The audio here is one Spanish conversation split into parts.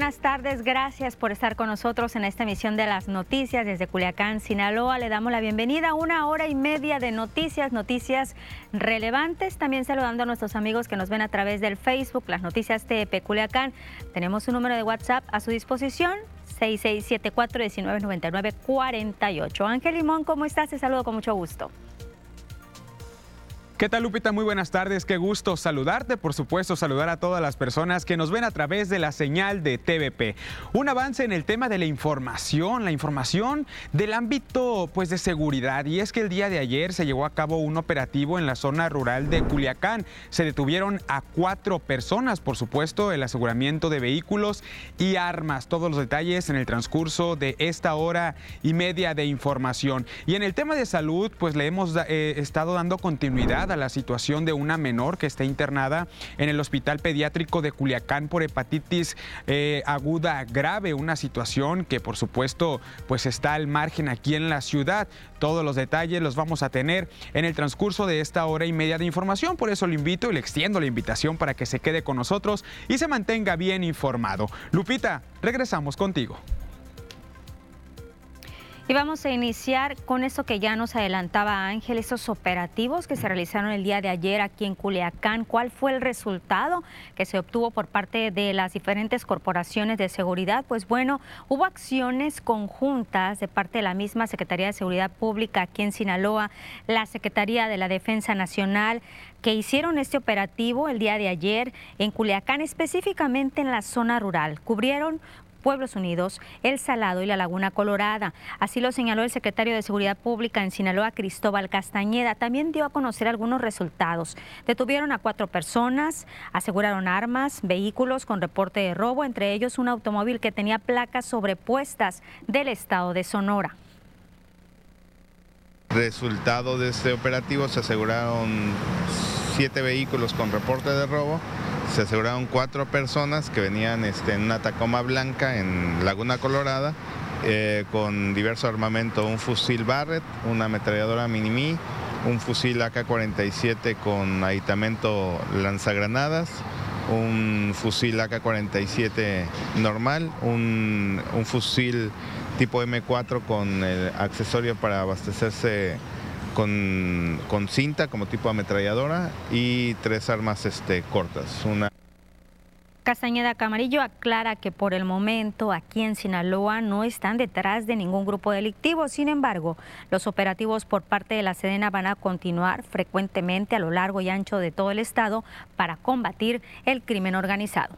buenas tardes. Gracias por estar con nosotros en esta emisión de las noticias desde Culiacán, Sinaloa. Le damos la bienvenida a una hora y media de noticias, noticias relevantes. También saludando a nuestros amigos que nos ven a través del Facebook, las noticias TEP Culiacán. Tenemos un número de WhatsApp a su disposición. 6674-1999-48. Ángel Limón, ¿cómo estás? Te saludo con mucho gusto. ¿Qué tal Lupita? Muy buenas tardes, qué gusto saludarte, por supuesto saludar a todas las personas que nos ven a través de la señal de TVP. Un avance en el tema de la información, la información del ámbito pues de seguridad y es que el día de ayer se llevó a cabo un operativo en la zona rural de Culiacán. Se detuvieron a cuatro personas, por supuesto, el aseguramiento de vehículos y armas. Todos los detalles en el transcurso de esta hora y media de información. Y en el tema de salud, pues le hemos eh, estado dando continuidad la situación de una menor que está internada en el Hospital Pediátrico de Culiacán por hepatitis eh, aguda grave, una situación que por supuesto pues está al margen aquí en la ciudad. Todos los detalles los vamos a tener en el transcurso de esta hora y media de información, por eso lo invito y le extiendo la invitación para que se quede con nosotros y se mantenga bien informado. Lupita, regresamos contigo. Y vamos a iniciar con eso que ya nos adelantaba Ángel, esos operativos que se realizaron el día de ayer aquí en Culiacán. ¿Cuál fue el resultado que se obtuvo por parte de las diferentes corporaciones de seguridad? Pues bueno, hubo acciones conjuntas de parte de la misma Secretaría de Seguridad Pública aquí en Sinaloa, la Secretaría de la Defensa Nacional, que hicieron este operativo el día de ayer en Culiacán, específicamente en la zona rural. Cubrieron Pueblos Unidos, El Salado y la Laguna Colorada. Así lo señaló el secretario de Seguridad Pública en Sinaloa, Cristóbal Castañeda. También dio a conocer algunos resultados. Detuvieron a cuatro personas, aseguraron armas, vehículos con reporte de robo, entre ellos un automóvil que tenía placas sobrepuestas del estado de Sonora. Resultado de este operativo se aseguraron siete vehículos con reporte de robo se aseguraron cuatro personas que venían este, en una Tacoma blanca en Laguna Colorada eh, con diverso armamento, un fusil Barrett, una ametralladora Minimi, un fusil AK-47 con aditamento lanzagranadas, un fusil AK-47 normal, un, un, fusil tipo M4 con el accesorio para abastecerse con, cinta como tipo ametralladora y tres armas este, cortas. Una Castañeda Camarillo aclara que por el momento aquí en Sinaloa no están detrás de ningún grupo delictivo. Sin embargo, los operativos por parte de la Sedena van a continuar frecuentemente a lo largo y ancho de todo el estado para combatir el crimen organizado.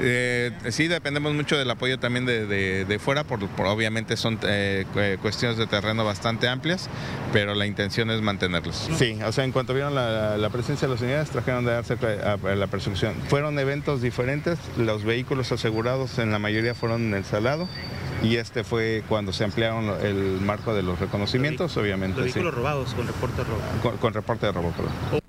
Eh, sí, dependemos mucho del apoyo también de, fuera, por, obviamente son eh, cuestiones de terreno bastante amplias, pero la intención es mantenerlos. Sí, o sea, en cuanto vieron la, presencia de las unidades, trajeron de darse a, la persecución. Fueron eventos diferentes, los vehículos asegurados en la mayoría fueron en el salado y este fue cuando se ampliaron el marco de los reconocimientos, obviamente. vehículos robados con reporte de robo. Con, con reporte de robo, perdón.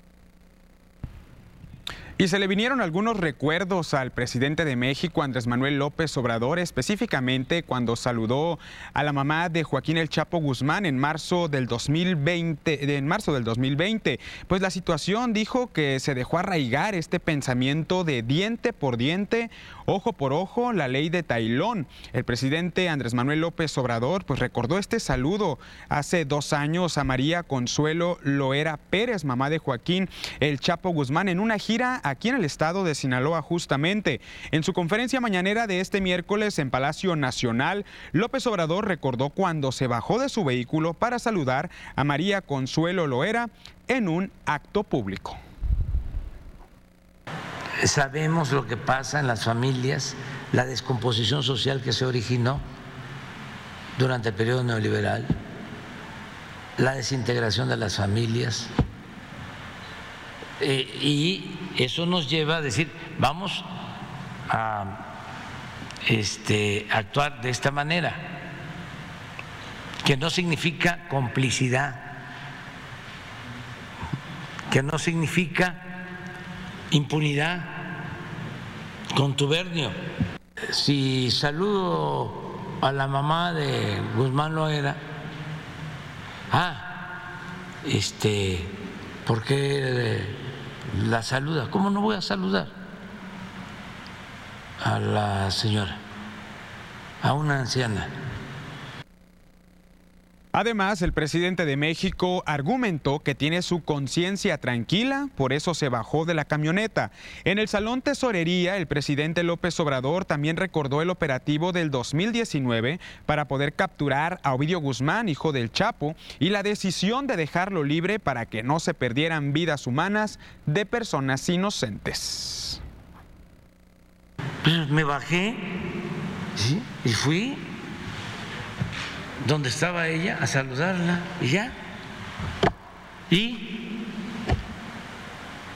Y se le vinieron algunos recuerdos al presidente de México, Andrés Manuel López Obrador, específicamente cuando saludó a la mamá de Joaquín El Chapo Guzmán en marzo del 2020, en marzo del 2020. Pues la situación dijo que se dejó arraigar este pensamiento de diente por diente, ojo por ojo, la ley de Tailón. El presidente Andrés Manuel López Obrador pues recordó este saludo hace dos años a María Consuelo Loera Pérez, mamá de Joaquín El Chapo Guzmán, en una gira aquí en el estado de Sinaloa justamente. En su conferencia mañanera de este miércoles en Palacio Nacional, López Obrador recordó cuando se bajó de su vehículo para saludar a María Consuelo Loera en un acto público. Sabemos lo que pasa en las familias, la descomposición social que se originó durante el periodo neoliberal, la desintegración de las familias, eh, y eso nos lleva a decir, vamos a este, actuar de esta manera, que no significa complicidad, que no significa impunidad, contubernio. Si saludo a la mamá de Guzmán Loera, ah, este, ¿por qué la saluda. ¿Cómo no voy a saludar? a la señora, a una anciana. Además, el presidente de México argumentó que tiene su conciencia tranquila, por eso se bajó de la camioneta. En el Salón Tesorería, el presidente López Obrador también recordó el operativo del 2019 para poder capturar a Ovidio Guzmán, hijo del Chapo, y la decisión de dejarlo libre para que no se perdieran vidas humanas de personas inocentes. Pues me bajé y fui donde estaba ella a saludarla y ya. ¿Y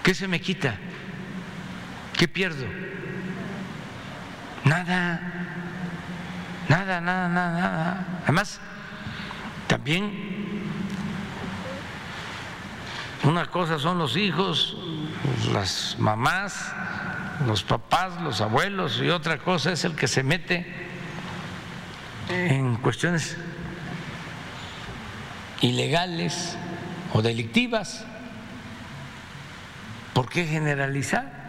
qué se me quita? ¿Qué pierdo? Nada, nada, nada, nada, nada. Además, también una cosa son los hijos, las mamás, los papás, los abuelos y otra cosa es el que se mete en cuestiones ilegales o delictivas. ¿Por qué generalizar?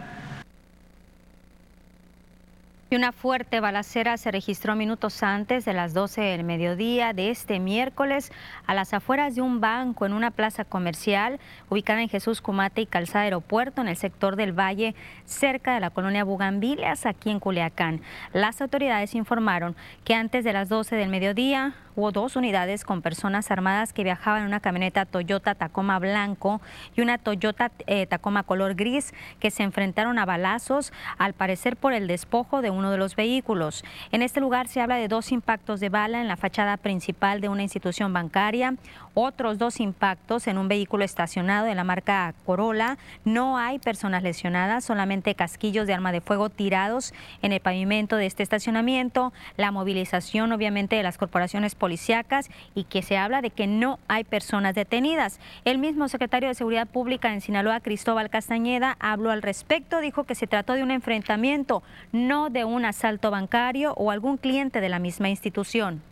Y una fuerte balacera se registró minutos antes de las 12 del mediodía de este miércoles a las afueras de un banco en una plaza comercial ubicada en Jesús Cumate y Calzada Aeropuerto en el sector del Valle, cerca de la colonia Bugambilias, aquí en Culiacán. Las autoridades informaron que antes de las 12 del mediodía hubo dos unidades con personas armadas que viajaban en una camioneta Toyota Tacoma blanco y una Toyota eh, Tacoma color gris que se enfrentaron a balazos, al parecer por el despojo de uno de los vehículos. En este lugar se habla de dos impactos de bala en la fachada principal de una institución bancaria, otros dos impactos en un vehículo estacionado de la marca Corolla. No hay personas lesionadas, solamente casquillos de arma de fuego tirados en el pavimento de este estacionamiento. La movilización, obviamente, de las corporaciones policíacas y que se habla de que no hay personas detenidas. El mismo secretario de Seguridad Pública en Sinaloa, Cristóbal Castañeda, habló al respecto, dijo que se trató de un enfrentamiento, no de un asalto bancario o algún cliente de la misma institución.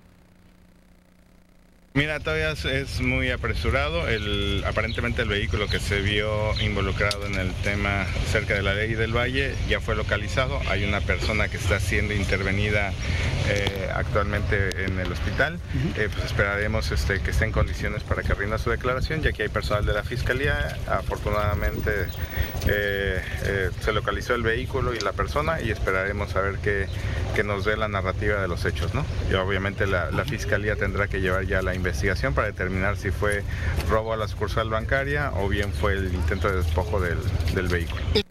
Mira, todavía es, muy apresurado. El, aparentemente el vehículo que se vio involucrado en el tema cerca de la ley del Valle ya fue localizado. Hay una persona que está siendo intervenida eh, actualmente en el hospital. Eh, pues esperaremos este, que esté en condiciones para que rinda su declaración, ya que hay personal de la Fiscalía. Afortunadamente eh, se localizó el vehículo y la persona y esperaremos a ver que, nos dé la narrativa de los hechos. ¿no? Y obviamente la, la Fiscalía tendrá que llevar ya la investigación para determinar si fue robo a la sucursal bancaria o bien fue el intento de despojo del, del vehículo.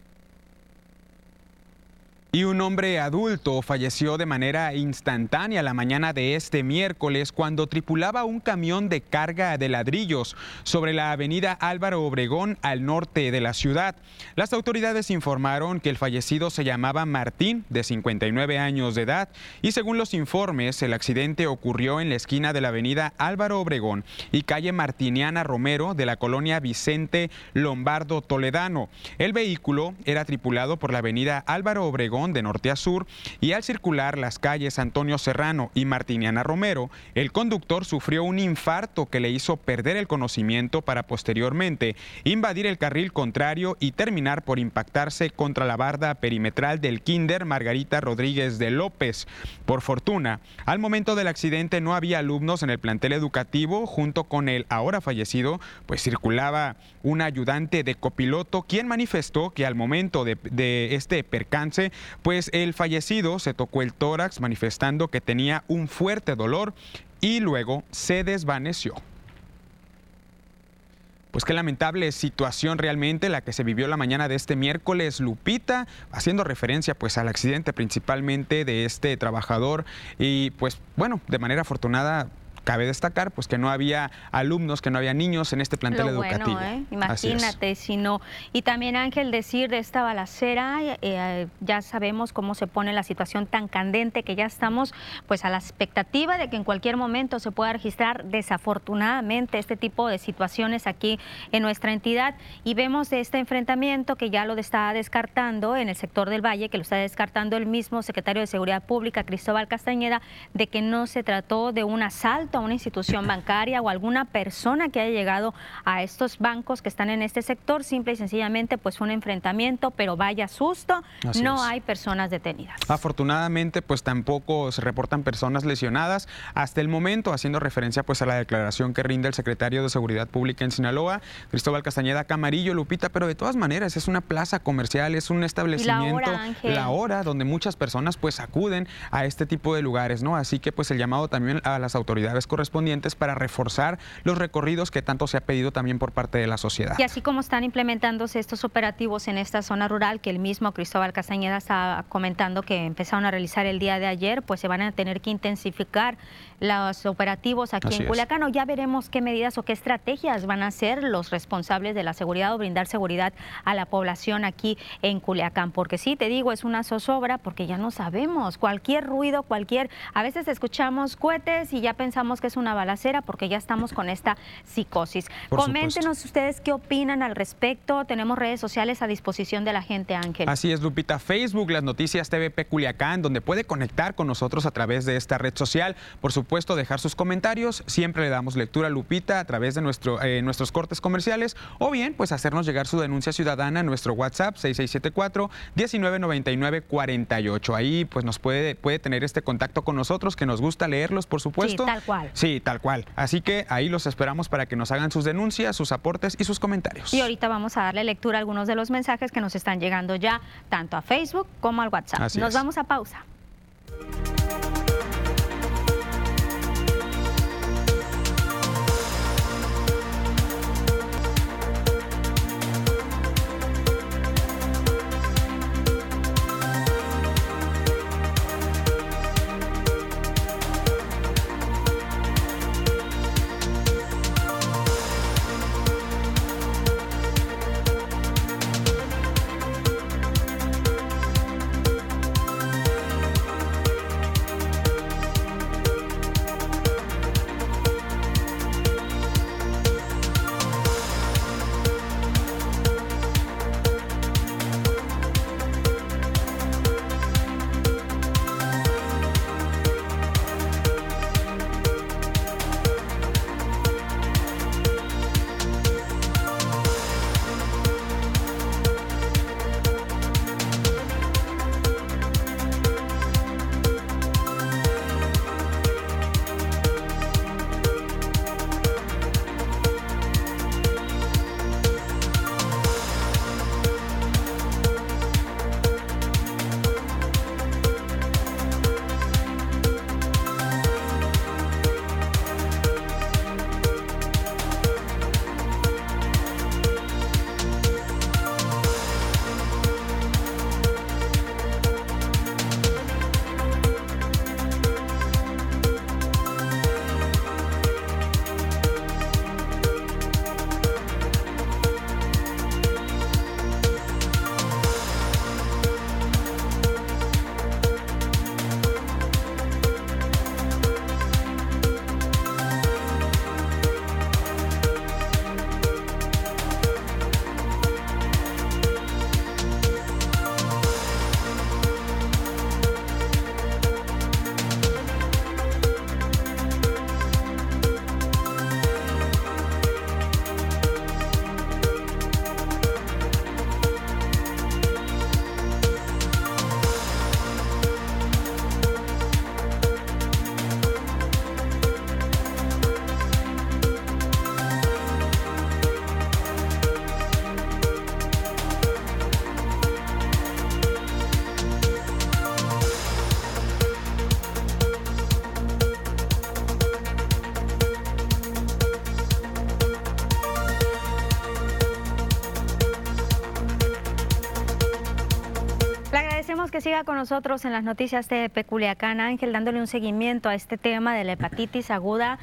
Y un hombre adulto falleció de manera instantánea la mañana de este miércoles cuando tripulaba un camión de carga de ladrillos sobre la avenida Álvaro Obregón al norte de la ciudad. Las autoridades informaron que el fallecido se llamaba Martín, de 59 años de edad, y según los informes, el accidente ocurrió en la esquina de la avenida Álvaro Obregón y calle Martiniana Romero de la colonia Vicente Lombardo Toledano. El vehículo era tripulado por la avenida Álvaro Obregón de norte a sur y al circular las calles Antonio Serrano y Martiniana Romero, el conductor sufrió un infarto que le hizo perder el conocimiento para posteriormente invadir el carril contrario y terminar por impactarse contra la barda perimetral del Kinder Margarita Rodríguez de López. Por fortuna, al momento del accidente no había alumnos en el plantel educativo junto con el ahora fallecido, pues circulaba un ayudante de copiloto quien manifestó que al momento de, este percance pues el fallecido se tocó el tórax manifestando que tenía un fuerte dolor y luego se desvaneció. Pues qué lamentable situación realmente la que se vivió la mañana de este miércoles, Lupita, haciendo referencia pues al accidente principalmente de este trabajador y pues bueno, de manera afortunada Cabe destacar pues que no había alumnos, que no había niños en este plantel educativo. ¿eh? Imagínate si no. Y también Ángel decir de esta balacera, eh, ya sabemos cómo se pone la situación tan candente que ya estamos pues a la expectativa de que en cualquier momento se pueda registrar desafortunadamente este tipo de situaciones aquí en nuestra entidad y vemos de este enfrentamiento que ya lo está descartando en el sector del Valle, que lo está descartando el mismo secretario de Seguridad Pública, Cristóbal Castañeda, de que no se trató de un asalto a una institución bancaria o alguna persona que haya llegado a estos bancos que están en este sector, simple y sencillamente pues un enfrentamiento, pero vaya susto, no hay personas detenidas. Afortunadamente pues tampoco se reportan personas lesionadas hasta el momento, haciendo referencia pues a la declaración que rinde el secretario de Seguridad Pública en Sinaloa, Cristóbal Castañeda Camarillo, Lupita, pero de todas maneras es una plaza comercial, es un establecimiento, la hora, donde muchas personas pues acuden a este tipo de lugares, ¿no? Así que pues el llamado también a las autoridades correspondientes para reforzar los recorridos que tanto se ha pedido también por parte de la sociedad. Y así como están implementándose estos operativos en esta zona rural, que el mismo Cristóbal Castañeda está comentando que empezaron a realizar el día de ayer, pues se van a tener que intensificar los operativos aquí en Culiacán. Ya veremos qué medidas o qué estrategias van a ser los responsables de la seguridad o brindar seguridad a la población aquí en Culiacán. Porque sí, te digo, es una zozobra porque ya no sabemos. Cualquier ruido, cualquier. A veces escuchamos cohetes y ya pensamos que es una balacera porque ya estamos con esta psicosis. Coméntenos ustedes qué opinan al respecto. Tenemos redes sociales a disposición de la gente, Ángel. Así es, Lupita. Facebook, las noticias TVP Culiacán, donde puede conectar con nosotros a través de esta red social. Por supuesto, dejar sus comentarios. Siempre le damos lectura a Lupita a través de nuestro, eh, nuestros cortes comerciales o bien, pues hacernos llegar su denuncia ciudadana a nuestro WhatsApp 6674 199948. Ahí pues nos puede, puede tener este contacto con nosotros, que nos gusta leerlos, por supuesto. Sí, tal cual. Sí, tal cual. Así que ahí los esperamos para que nos hagan sus denuncias, sus aportes y sus comentarios. Y ahorita vamos a darle lectura a algunos de los mensajes que nos están llegando ya, tanto a Facebook como al WhatsApp. nos vamos a pausa. Siga con nosotros en las noticias de Peculiacán, Ángel, dándole un seguimiento a este tema de la hepatitis aguda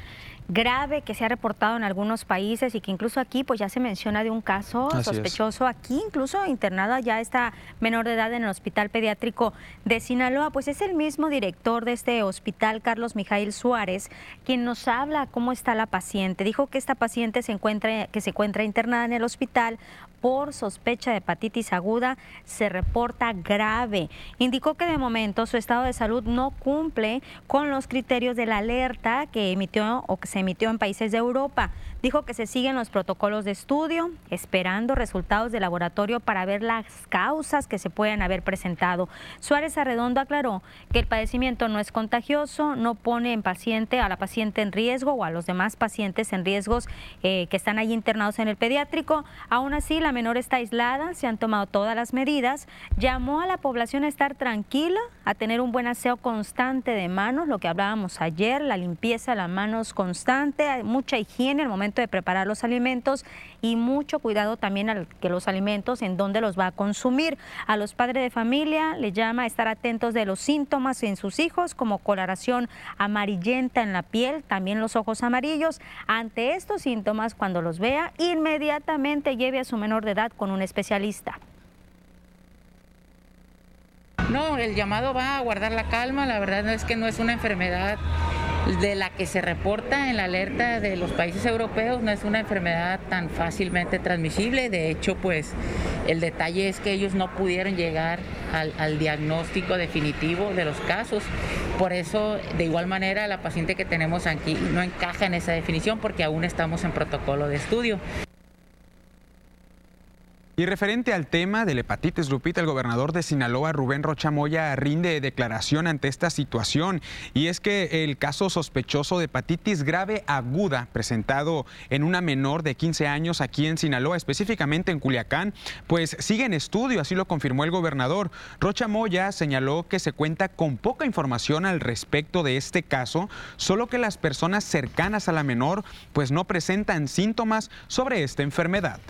grave que se ha reportado en algunos países y que incluso aquí pues ya se menciona de un caso sospechoso. Aquí incluso internada ya esta menor de edad en el Hospital Pediátrico de Sinaloa, pues es el mismo director de este hospital, Carlos Mijail Suárez, quien nos habla cómo está la paciente. Dijo que esta paciente se encuentra, que se encuentra internada en el hospital por sospecha de hepatitis aguda se reporta grave. Indicó que de momento su estado de salud no cumple con los criterios de la alerta que emitió o que se emitió en países de Europa. Dijo que se siguen los protocolos de estudio, esperando resultados de laboratorio para ver las causas que se puedan haber presentado. Suárez Arredondo aclaró que el padecimiento no es contagioso, no pone en paciente a la paciente en riesgo o a los demás pacientes en riesgos eh, que están allí internados en el pediátrico. Aún así, la menor está aislada, se han tomado todas las medidas, llamó a la población a estar tranquila, a tener un buen aseo constante de manos, lo que hablábamos ayer, la limpieza de las manos constante, mucha higiene al momento de preparar los alimentos y mucho cuidado también al que los alimentos en dónde los va a consumir. A los padres de familia le llama a estar atentos de los síntomas en sus hijos como coloración amarillenta en la piel, también los ojos amarillos. Ante estos síntomas, cuando los vea, inmediatamente lleve a su menor de edad con un especialista. No, el llamado va a guardar la calma, la verdad es que no es una enfermedad de la que se reporta en la alerta de los países europeos, no es una enfermedad tan fácilmente transmisible, de hecho pues el detalle es que ellos no pudieron llegar al, al diagnóstico definitivo de los casos, por eso de igual manera la paciente que tenemos aquí no encaja en esa definición porque aún estamos en protocolo de estudio. Y referente al tema de la hepatitis, Lupita, el gobernador de Sinaloa, Rubén Rochamoya, rinde declaración ante esta situación. Y es que el caso sospechoso de hepatitis grave aguda presentado en una menor de 15 años aquí en Sinaloa, específicamente en Culiacán, pues sigue en estudio, así lo confirmó el gobernador. Rochamoya señaló que se cuenta con poca información al respecto de este caso, solo que las personas cercanas a la menor pues no presentan síntomas sobre esta enfermedad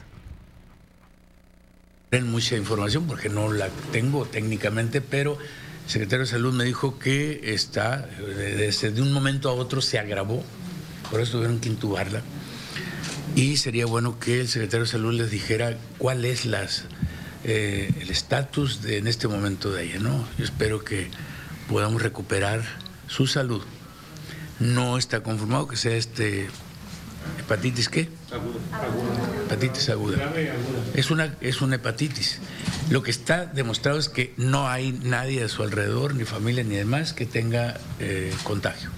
mucha información porque no la tengo técnicamente, pero el secretario de Salud me dijo que está, desde de un momento a otro se agravó, por eso tuvieron que intubarla. Y sería bueno que el secretario de Salud les dijera cuál es las, eh, el estatus en este momento de ella. ¿no? Yo espero que podamos recuperar su salud. No está confirmado que sea este ¿Hepatitis qué? Aguda. Hepatitis aguda. Es una, es una hepatitis. Lo que está demostrado es que no hay nadie a su alrededor, ni familia ni demás, que tenga eh, contagio.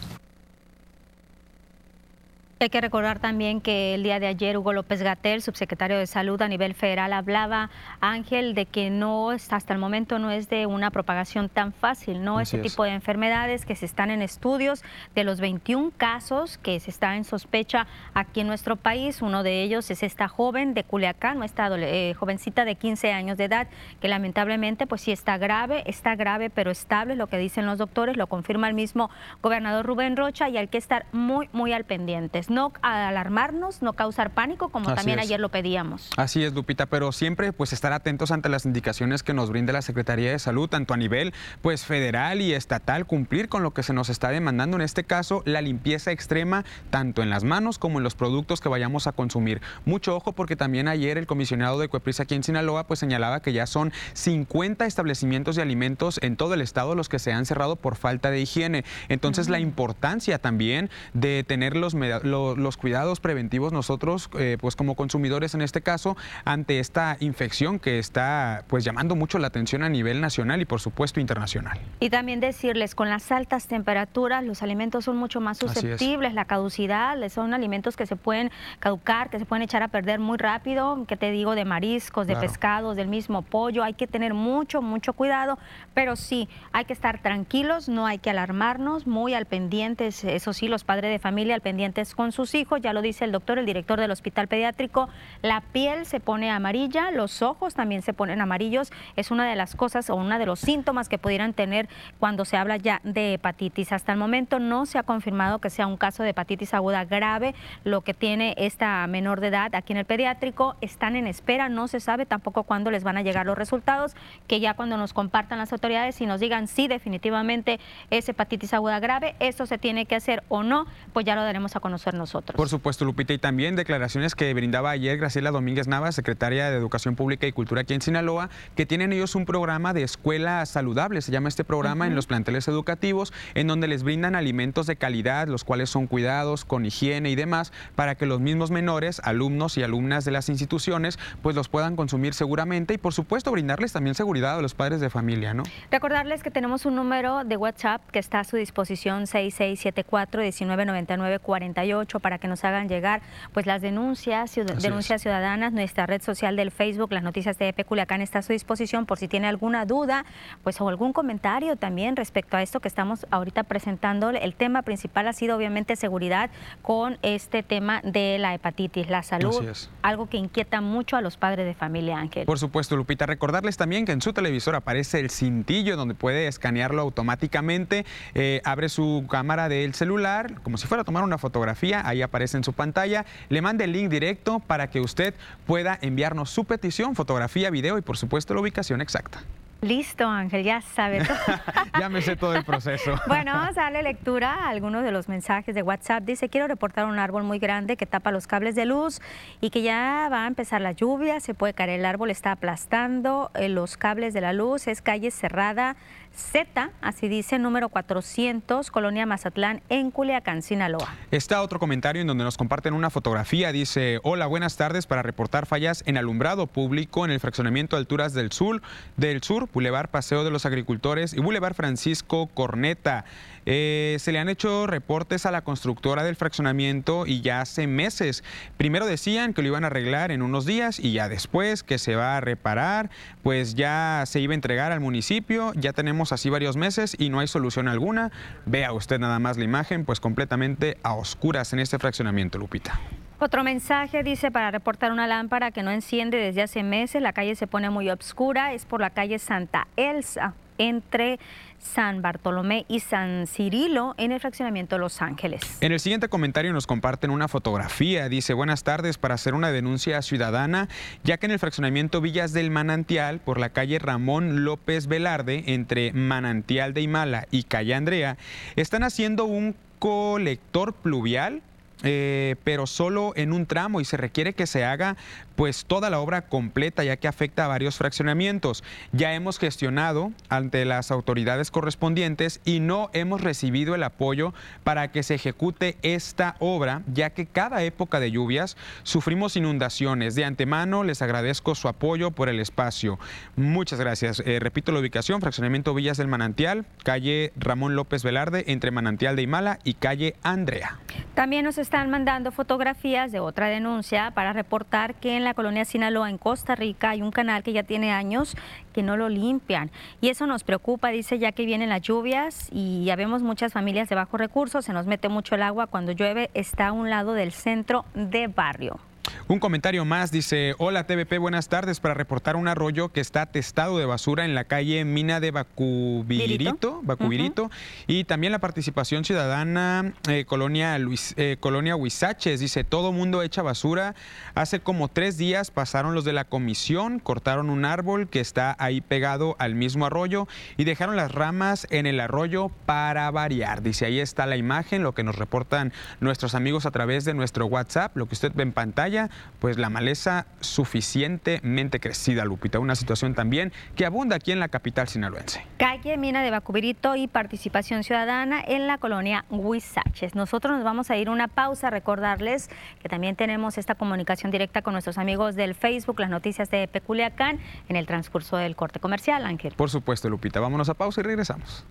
Hay que recordar también que el día de ayer Hugo López Gatel, subsecretario de Salud a nivel federal, hablaba, Ángel, de que no hasta el momento no es de una propagación tan fácil, ¿no? Ese tipo de enfermedades que se están en estudios, de los 21 casos que se está en sospecha aquí en nuestro país, uno de ellos es esta joven de Culiacán, nuestra eh, jovencita de 15 años de edad, que lamentablemente pues sí está grave, está grave pero estable, lo que dicen los doctores, lo confirma el mismo gobernador Rubén Rocha y hay que estar muy, muy al pendiente no alarmarnos, no causar pánico, como también ayer lo pedíamos. Así es, Lupita, pero siempre pues estar atentos ante las indicaciones que nos brinde la Secretaría de Salud, tanto a nivel pues federal y estatal, cumplir con lo que se nos está demandando, en este caso la limpieza extrema, tanto en las manos como en los productos que vayamos a consumir. Mucho ojo porque también ayer el comisionado de Cueprisa aquí en Sinaloa pues señalaba que ya son 50 establecimientos de alimentos en todo el estado los que se han cerrado por falta de higiene. Entonces la importancia también de tener los, los los cuidados preventivos nosotros, eh, pues como consumidores en este caso, ante esta infección que está pues llamando mucho la atención a nivel nacional y por supuesto internacional. Y también decirles, con las altas temperaturas los alimentos son mucho más susceptibles, la caducidad, son alimentos que se pueden caducar, que se pueden echar a perder muy rápido, que te digo de mariscos, de pescados, del mismo pollo, hay que tener mucho, mucho cuidado, pero sí, hay que estar tranquilos, no hay que alarmarnos, muy al pendientes, eso sí, los padres de familia al pendientes con sus hijos, ya lo dice el doctor, el director del hospital pediátrico, la piel se pone amarilla, los ojos también se ponen amarillos, es una de las cosas o uno de los síntomas que pudieran tener cuando se habla ya de hepatitis. Hasta el momento no se ha confirmado que sea un caso de hepatitis aguda grave, lo que tiene esta menor de edad aquí en el pediátrico, están en espera, no se sabe tampoco cuándo les van a llegar los resultados, que ya cuando nos compartan las autoridades y nos digan si definitivamente es hepatitis aguda grave, eso se tiene que hacer o no, pues ya lo daremos a conocer nosotros. Por supuesto, Lupita, y también declaraciones que brindaba ayer Graciela Domínguez Navas, secretaria de Educación Pública y Cultura aquí en Sinaloa, que tienen ellos un programa de escuela saludable, se llama este programa en los planteles educativos, en donde les brindan alimentos de calidad, los cuales son cuidados con higiene y demás, para que los mismos menores, alumnos y alumnas de las instituciones, pues los puedan consumir seguramente y por supuesto brindarles también seguridad a los padres de familia, ¿no? Recordarles que tenemos un número de WhatsApp que está a su disposición 6674 1999 48 para que nos hagan llegar pues las denuncias, denuncias ciudadanas, nuestra red social del Facebook, las noticias de EPE Culiacán está a su disposición por si tiene alguna duda, pues o algún comentario también respecto a esto que estamos ahorita presentando. El tema principal ha sido obviamente seguridad con este tema de la hepatitis, la salud, algo que inquieta mucho a los padres de familia, Ángel. Por supuesto, Lupita, recordarles también que en su televisor aparece el cintillo donde puede escanearlo automáticamente, eh, abre su cámara del celular, como si fuera a tomar una fotografía, ahí aparece en su pantalla, le mande el link directo para que usted pueda enviarnos su petición, fotografía, video y por supuesto la ubicación exacta. Listo, Ángel, ya sabe todo. ya me sé todo el proceso. bueno, vamos a darle lectura a algunos de los mensajes de WhatsApp. Dice, quiero reportar un árbol muy grande que tapa los cables de luz y que ya va a empezar la lluvia, se puede caer el árbol, está aplastando eh, los cables de la luz, es calle cerrada, Z, así dice, número 400, Colonia Mazatlán, en Culiacán, Sinaloa. Está otro comentario en donde nos comparten una fotografía. Dice, hola, buenas tardes para reportar fallas en alumbrado público en el fraccionamiento Alturas del Sur, del Sur, Boulevard Paseo de los Agricultores y Boulevard Francisco Corneta. Eh, se le han hecho reportes a la constructora del fraccionamiento y ya hace meses. Primero decían que lo iban a arreglar en unos días y ya después que se va a reparar, pues ya se iba a entregar al municipio. Ya tenemos así varios meses y no hay solución alguna. Vea usted nada más la imagen, pues completamente a oscuras en este fraccionamiento, Lupita. Otro mensaje dice para reportar una lámpara que no enciende desde hace meses, la calle se pone muy oscura, es por la calle Santa Elsa entre San Bartolomé y San Cirilo en el fraccionamiento Los Ángeles. En el siguiente comentario nos comparten una fotografía. Dice, buenas tardes para hacer una denuncia ciudadana, ya que en el fraccionamiento Villas del Manantial, por la calle Ramón López Velarde, entre Manantial de Imala y calle Andrea, están haciendo un colector pluvial eh, pero solo en un tramo y se requiere que se haga pues toda la obra completa ya que afecta a varios fraccionamientos. Ya hemos gestionado ante las autoridades correspondientes y no hemos recibido el apoyo para que se ejecute esta obra ya que cada época de lluvias sufrimos inundaciones. De antemano les agradezco su apoyo por el espacio. Muchas gracias. Eh, repito la ubicación, fraccionamiento Villas del Manantial, calle Ramón López Velarde entre Manantial de Imala y calle Andrea. También nos están mandando fotografías de otra denuncia para reportar que en la colonia Sinaloa, en Costa Rica, hay un canal que ya tiene años que no lo limpian. Y eso nos preocupa, dice, ya que vienen las lluvias y ya vemos muchas familias de bajos recursos, se nos mete mucho el agua cuando llueve, está a un lado del centro de barrio. Un comentario más dice, hola TVP, buenas tardes. Para reportar un arroyo que está atestado de basura en la calle Mina de Bacubirito, Bacubirito y también la participación ciudadana eh, Colonia, Luis, eh, Colonia Huizaches, dice, todo mundo echa basura, hace como tres días pasaron los de la comisión, cortaron un árbol que está ahí pegado al mismo arroyo y dejaron las ramas en el arroyo para variar, dice, ahí está la imagen, lo que nos reportan nuestros amigos a través de nuestro WhatsApp, lo que usted ve en pantalla, pues la maleza suficientemente crecida, Lupita. Una situación también que abunda aquí en la capital sinaloense. Calle Mina de Bacubirito y participación ciudadana en la colonia Huizaches. Nosotros nos vamos a ir una pausa, recordarles que también tenemos esta comunicación directa con nuestros amigos del Facebook, las noticias de Peculiacán, en el transcurso del corte comercial, Ángel. Por supuesto, Lupita. Vámonos a pausa y regresamos.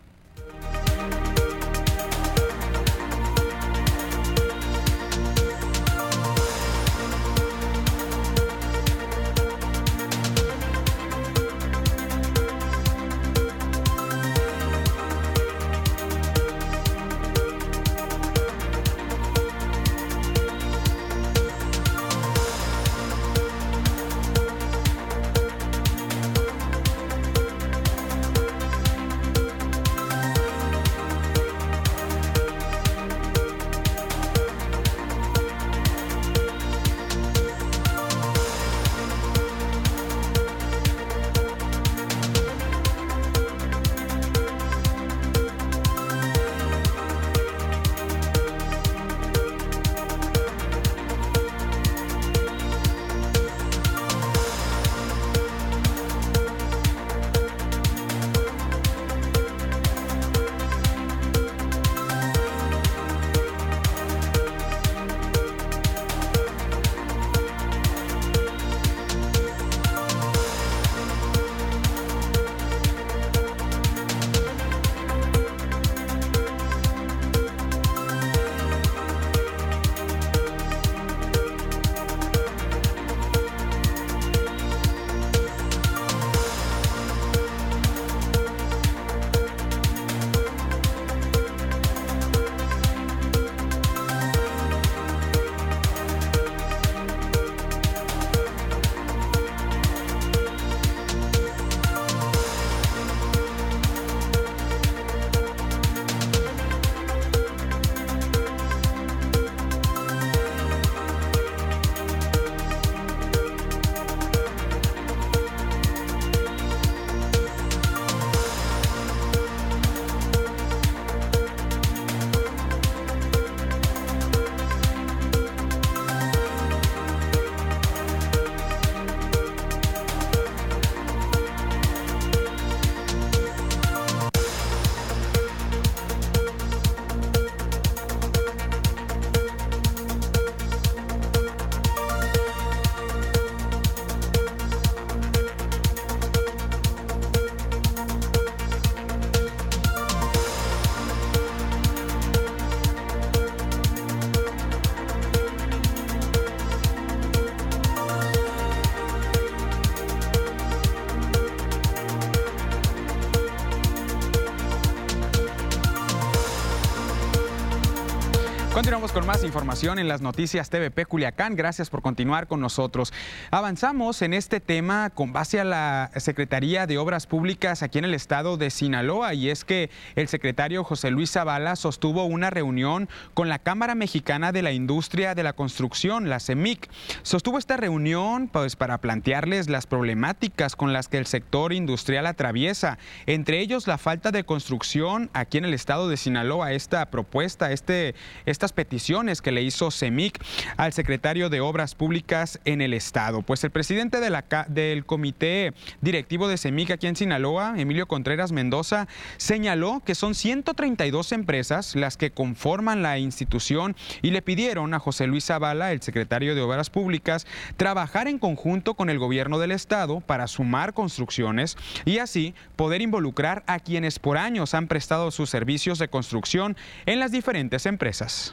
Continuamos con más información en las noticias TVP Culiacán. Gracias por continuar con nosotros. Avanzamos en este tema con base a la Secretaría de Obras Públicas aquí en el estado de Sinaloa y es que el secretario José Luis Zavala sostuvo una reunión con la Cámara Mexicana de la Industria de la Construcción, la CEMIC. Sostuvo esta reunión pues para plantearles las problemáticas con las que el sector industrial atraviesa, entre ellos la falta de construcción aquí en el estado de Sinaloa. Esta propuesta, este, este estas peticiones que le hizo CEMIC al secretario de Obras Públicas en el Estado. Pues el presidente del comité directivo de CEMIC aquí en Sinaloa, Emilio Contreras Mendoza, señaló que son 132 empresas las que conforman la institución y le pidieron a José Luis Zavala, el secretario de Obras Públicas, trabajar en conjunto con el gobierno del Estado para sumar construcciones y así poder involucrar a quienes por años han prestado sus servicios de construcción en las diferentes empresas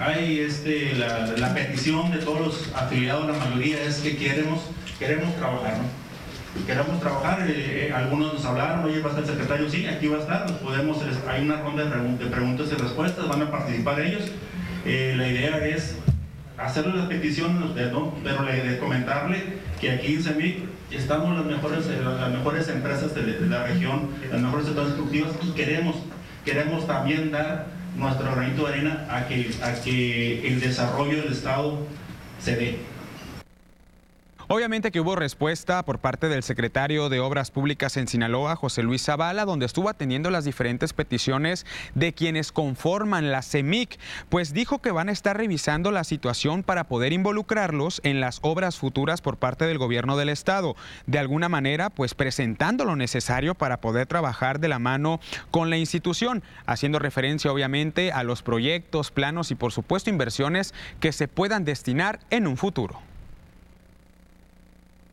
hay, este, la, petición de todos los afiliados, la mayoría es que queremos, queremos trabajar, ¿no? Queremos trabajar, eh, eh, algunos nos hablaron, oye, va a estar el secretario, sí, aquí va a estar, podemos, hay una ronda de, preguntas y respuestas, van a participar ellos. Eh, la idea es hacerle la petición, ¿no? pero de comentarle que aquí en CEMIC estamos las mejores, las mejores empresas de, la región, las mejores sectores constructivas y queremos, queremos también dar nuestro granito de arena a que, a que el desarrollo del Estado se dé. Obviamente que hubo respuesta por parte del secretario de Obras Públicas en Sinaloa, José Luis Zavala, donde estuvo atendiendo las diferentes peticiones de quienes conforman la CEMIC, pues dijo que van a estar revisando la situación para poder involucrarlos en las obras futuras por parte del gobierno del estado. De alguna manera, pues presentando lo necesario para poder trabajar de la mano con la institución, haciendo referencia obviamente a los proyectos, planos y por supuesto inversiones que se puedan destinar en un futuro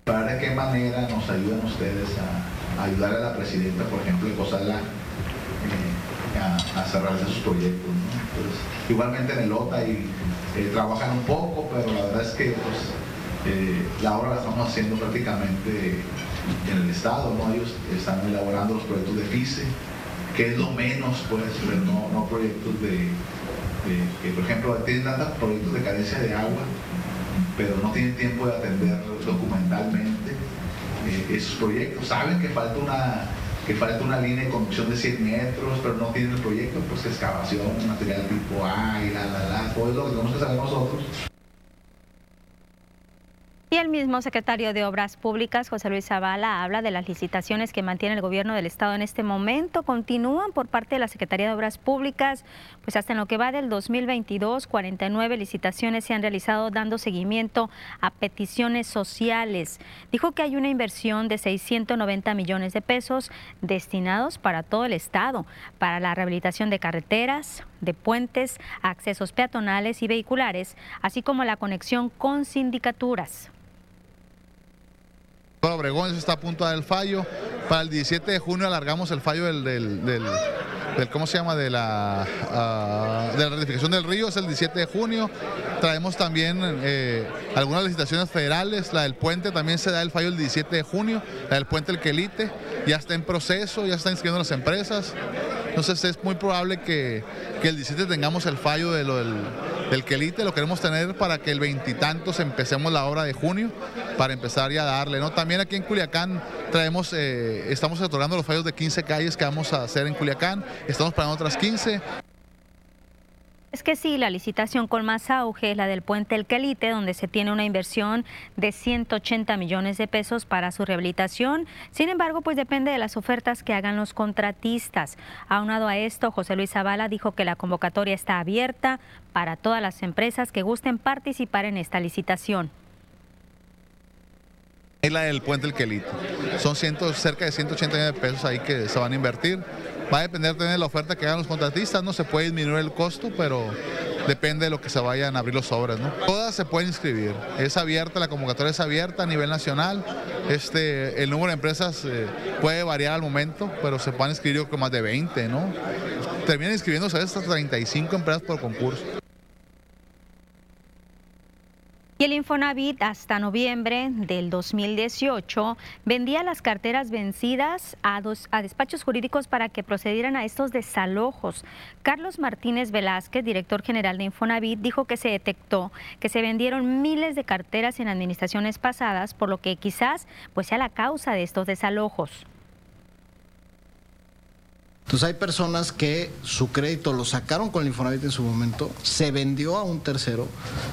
de qué manera nos ayudan ustedes a, ayudar a la presidenta, por ejemplo, en Cosala, eh, a, cerrar sus proyectos. igualmente en el OTA y, eh, trabajan un poco, pero la verdad es que pues, eh, la obra la estamos haciendo prácticamente en el Estado, ¿no? ellos están elaborando los proyectos de FICE, que es lo menos, pues, no, proyectos de, que por ejemplo tienen tantos proyectos de carencia de agua pero no tienen tiempo de atender documentalmente eh, esos proyectos. Saben que falta una que falta una línea de conducción de 100 metros, pero no tienen el proyecto, pues excavación, material tipo A y la, la, la, todo lo que tenemos que saber nosotros. Y el mismo secretario de Obras Públicas, José Luis Zavala, habla de las licitaciones que mantiene el gobierno del Estado en este momento. Continúan por parte de la Secretaría de Obras Públicas, pues hasta en lo que va del 2022, 49 licitaciones se han realizado dando seguimiento a peticiones sociales. Dijo que hay una inversión de 690 millones de pesos destinados para todo el Estado, para la rehabilitación de carreteras, de puentes, accesos peatonales y vehiculares, así como la conexión con sindicaturas. Obregón está a punto de dar el fallo. Para el 17 de junio alargamos el fallo del, del, ¿cómo se llama? De la, uh, de la ratificación del río, es el 17 de junio. Traemos también eh, algunas licitaciones federales, la del puente también se da el fallo el 17 de junio, la del puente El Quelite, ya está en proceso, ya están inscribiendo las empresas. Entonces es muy probable que, que el 17 tengamos el fallo de del el quelite lo queremos tener para que el veintitantos empecemos la obra de junio, para empezar ya a darle. ¿no? Aquí en Culiacán traemos, eh, estamos otorgando los fallos de 15 calles que vamos a hacer en Culiacán, estamos para otras 15. Es que sí, la licitación con más auge es la del puente El Quelite, donde se tiene una inversión de 180 millones de pesos para su rehabilitación. Sin embargo, pues depende de las ofertas que hagan los contratistas. Aunado a esto, José Luis Zavala dijo que la convocatoria está abierta para todas las empresas que gusten participar en esta licitación. Es la del puente El Quelite. Son cerca de 180 millones de pesos ahí que se van a invertir. Va a depender también de la oferta que hagan los contratistas, no se puede disminuir el costo, pero depende de lo que se vayan a abrir los sobres. ¿no? Todas se pueden inscribir, es abierta, la convocatoria es abierta a nivel nacional. Este, el número de empresas eh, puede variar al momento, pero se pueden inscribir con más de 20, ¿no? Terminan inscribiéndose hasta 35 empresas por concurso. Y el Infonavit hasta noviembre del 2018 vendía las carteras vencidas a, a, despachos jurídicos para que procedieran a estos desalojos. Carlos Martínez Velázquez, director general de Infonavit, dijo que se detectó que se vendieron miles de carteras en administraciones pasadas, por lo que quizás pues, sea la causa de estos desalojos. Entonces hay personas que su crédito lo sacaron con el Infonavit en su momento, se vendió a un tercero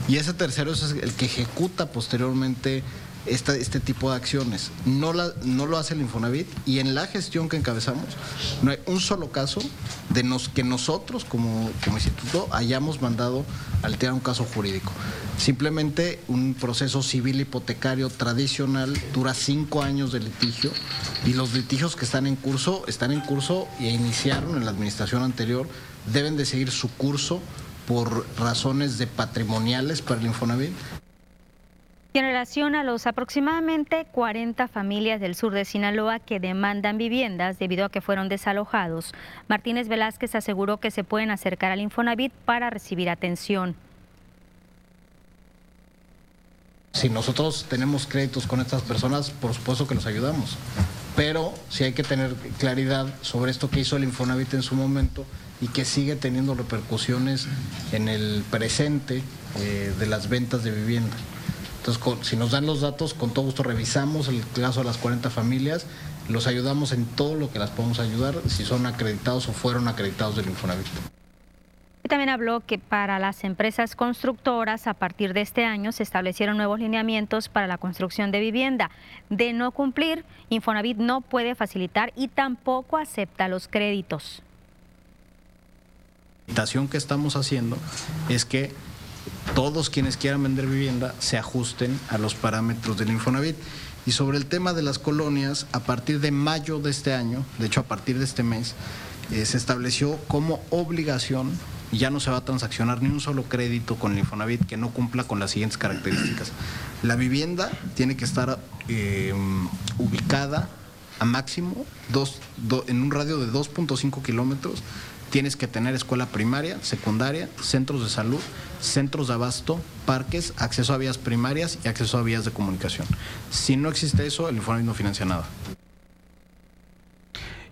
y ese tercero es el que ejecuta posteriormente este tipo de acciones. No, la, no lo hace el Infonavit y en la gestión que encabezamos no hay un solo caso de nos, que nosotros como, como instituto hayamos mandado al alterar un caso jurídico. Simplemente un proceso civil hipotecario tradicional dura cinco años de litigio y los litigios que están en curso están en curso y iniciaron en la administración anterior, deben de seguir su curso por razones de patrimoniales para el Infonavit en relación a los aproximadamente 40 familias del sur de Sinaloa que demandan viviendas debido a que fueron desalojados, Martínez Velázquez aseguró que se pueden acercar al Infonavit para recibir atención. Si nosotros tenemos créditos con estas personas, por supuesto que los ayudamos. Pero sí hay que tener claridad sobre esto que hizo el Infonavit en su momento y que sigue teniendo repercusiones en el presente eh, de las ventas de vivienda. Entonces, si nos dan los datos, con todo gusto revisamos el caso de las 40 familias, los ayudamos en todo lo que las podemos ayudar, si son acreditados o fueron acreditados del Infonavit. También habló que para las empresas constructoras, a partir de este año, se establecieron nuevos lineamientos para la construcción de vivienda. De no cumplir, Infonavit no puede facilitar y tampoco acepta los créditos. La invitación que estamos haciendo es que todos quienes quieran vender vivienda se ajusten a los parámetros del Infonavit. Y sobre el tema de las colonias, a partir de mayo de este año, de hecho a partir de este mes, eh, se estableció como obligación, ya no se va a transaccionar ni un solo crédito con el Infonavit que no cumpla con las siguientes características. La vivienda tiene que estar eh, ubicada a máximo en un radio de 2.5 kilómetros tienes que tener escuela primaria, secundaria, centros de salud, centros de abasto, parques, acceso a vías primarias y acceso a vías de comunicación. Si no existe eso, el Infonavit no financia nada.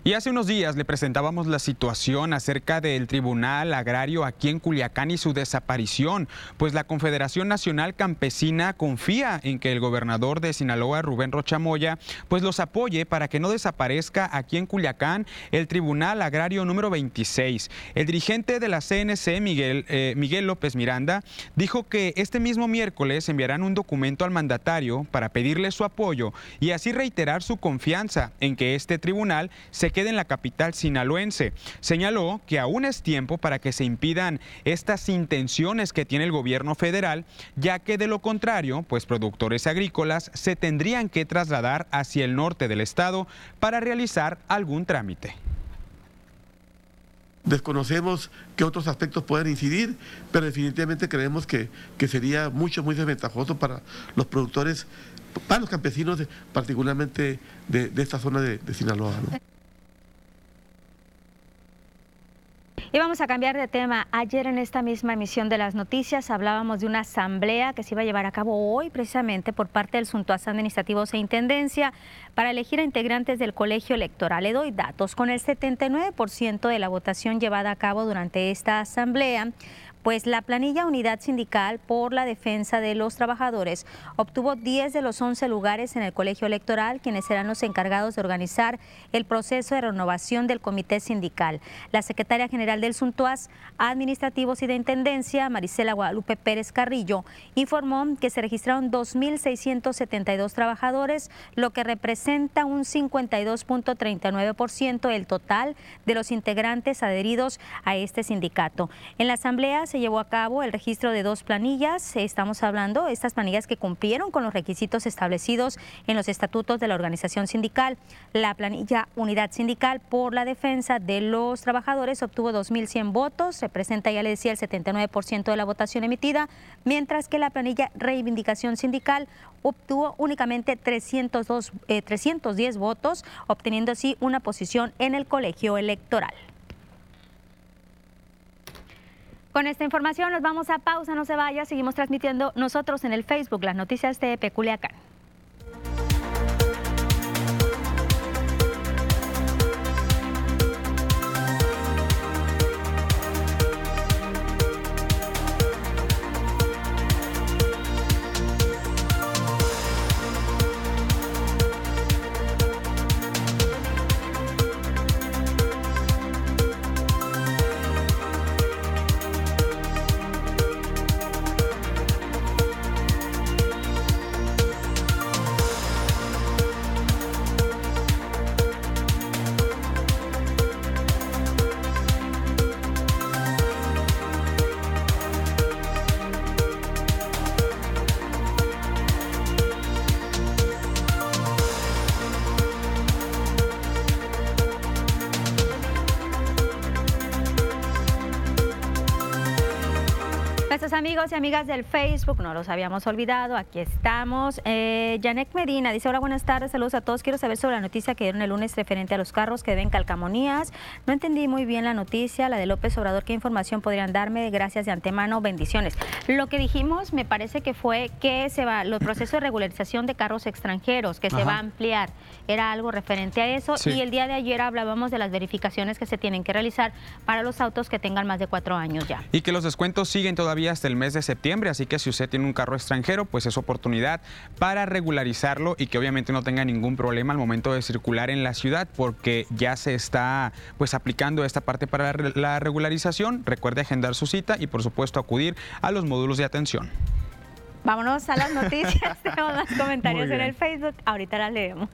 Y hace unos días le presentábamos la situación acerca del Tribunal Agrario aquí en Culiacán y su desaparición, pues la Confederación Nacional Campesina confía en que el gobernador de Sinaloa, Rubén Rochamoya, pues los apoye para que no desaparezca aquí en Culiacán el Tribunal Agrario número 26. El dirigente de la CNC, Miguel, eh, Miguel López Miranda, dijo que este mismo miércoles enviarán un documento al mandatario para pedirle su apoyo y así reiterar su confianza en que este tribunal se quede en la capital sinaloense. Señaló que aún es tiempo para que se impidan estas intenciones que tiene el gobierno federal, ya que de lo contrario, pues productores agrícolas se tendrían que trasladar hacia el norte del estado para realizar algún trámite. Desconocemos qué otros aspectos pueden incidir, pero definitivamente creemos que, que sería mucho, muy desventajoso para los productores, para los campesinos, particularmente de, esta zona de, de Sinaloa. Y vamos a cambiar de tema. Ayer en esta misma emisión de las noticias hablábamos de una asamblea que se iba a llevar a cabo hoy precisamente por parte del Suntuaz Administrativos e Intendencia para elegir a integrantes del colegio electoral. Le doy datos. Con el 79% de la votación llevada a cabo durante esta asamblea, pues la planilla Unidad Sindical por la Defensa de los Trabajadores obtuvo 10 de los 11 lugares en el colegio electoral, quienes serán los encargados de organizar el proceso de renovación del comité sindical. La secretaria general del Suntuaz, Administrativos y de Intendencia, Marisela Guadalupe Pérez Carrillo, informó que se registraron 2.672 trabajadores, lo que representa un 52.39% del total de los integrantes adheridos a este sindicato. En la asamblea se llevó a cabo el registro de dos planillas. Estamos hablando, estas planillas que cumplieron con los requisitos establecidos en los estatutos de la organización sindical. La planilla Unidad Sindical por la Defensa de los Trabajadores obtuvo 2.100 votos, representa, ya le decía, el 79% de la votación emitida, mientras que la planilla Reivindicación Sindical obtuvo únicamente 302, 310 eh, votos, obteniendo así una posición en el colegio electoral. Con esta información nos vamos a pausa, no se vaya, seguimos transmitiendo nosotros en el Facebook las noticias de Peculiacán. Amigos y amigas del Facebook, no los habíamos olvidado, aquí estamos. Eh, Janek Medina dice, hola, buenas tardes, saludos a todos. Quiero saber sobre la noticia que dieron el lunes referente a los carros que deben calcamonías. No entendí muy bien la noticia, la de López Obrador. ¿Qué información podrían darme? Gracias de antemano, bendiciones. Lo que dijimos me parece que fue que se va, los procesos de regularización de carros extranjeros, que se va a ampliar. Era algo referente a eso. Y el día de ayer hablábamos de las verificaciones que se tienen que realizar para los autos que tengan más de cuatro años ya. Y que los descuentos siguen todavía hasta el mes de septiembre, así que si usted tiene un carro extranjero, pues es oportunidad para regularizarlo y que obviamente no tenga ningún problema al momento de circular en la ciudad, porque ya se está pues aplicando esta parte para la regularización. Recuerde agendar su cita y por supuesto acudir a los módulos de atención. Vámonos a las noticias, tenemos más comentarios en el Facebook, ahorita las leemos.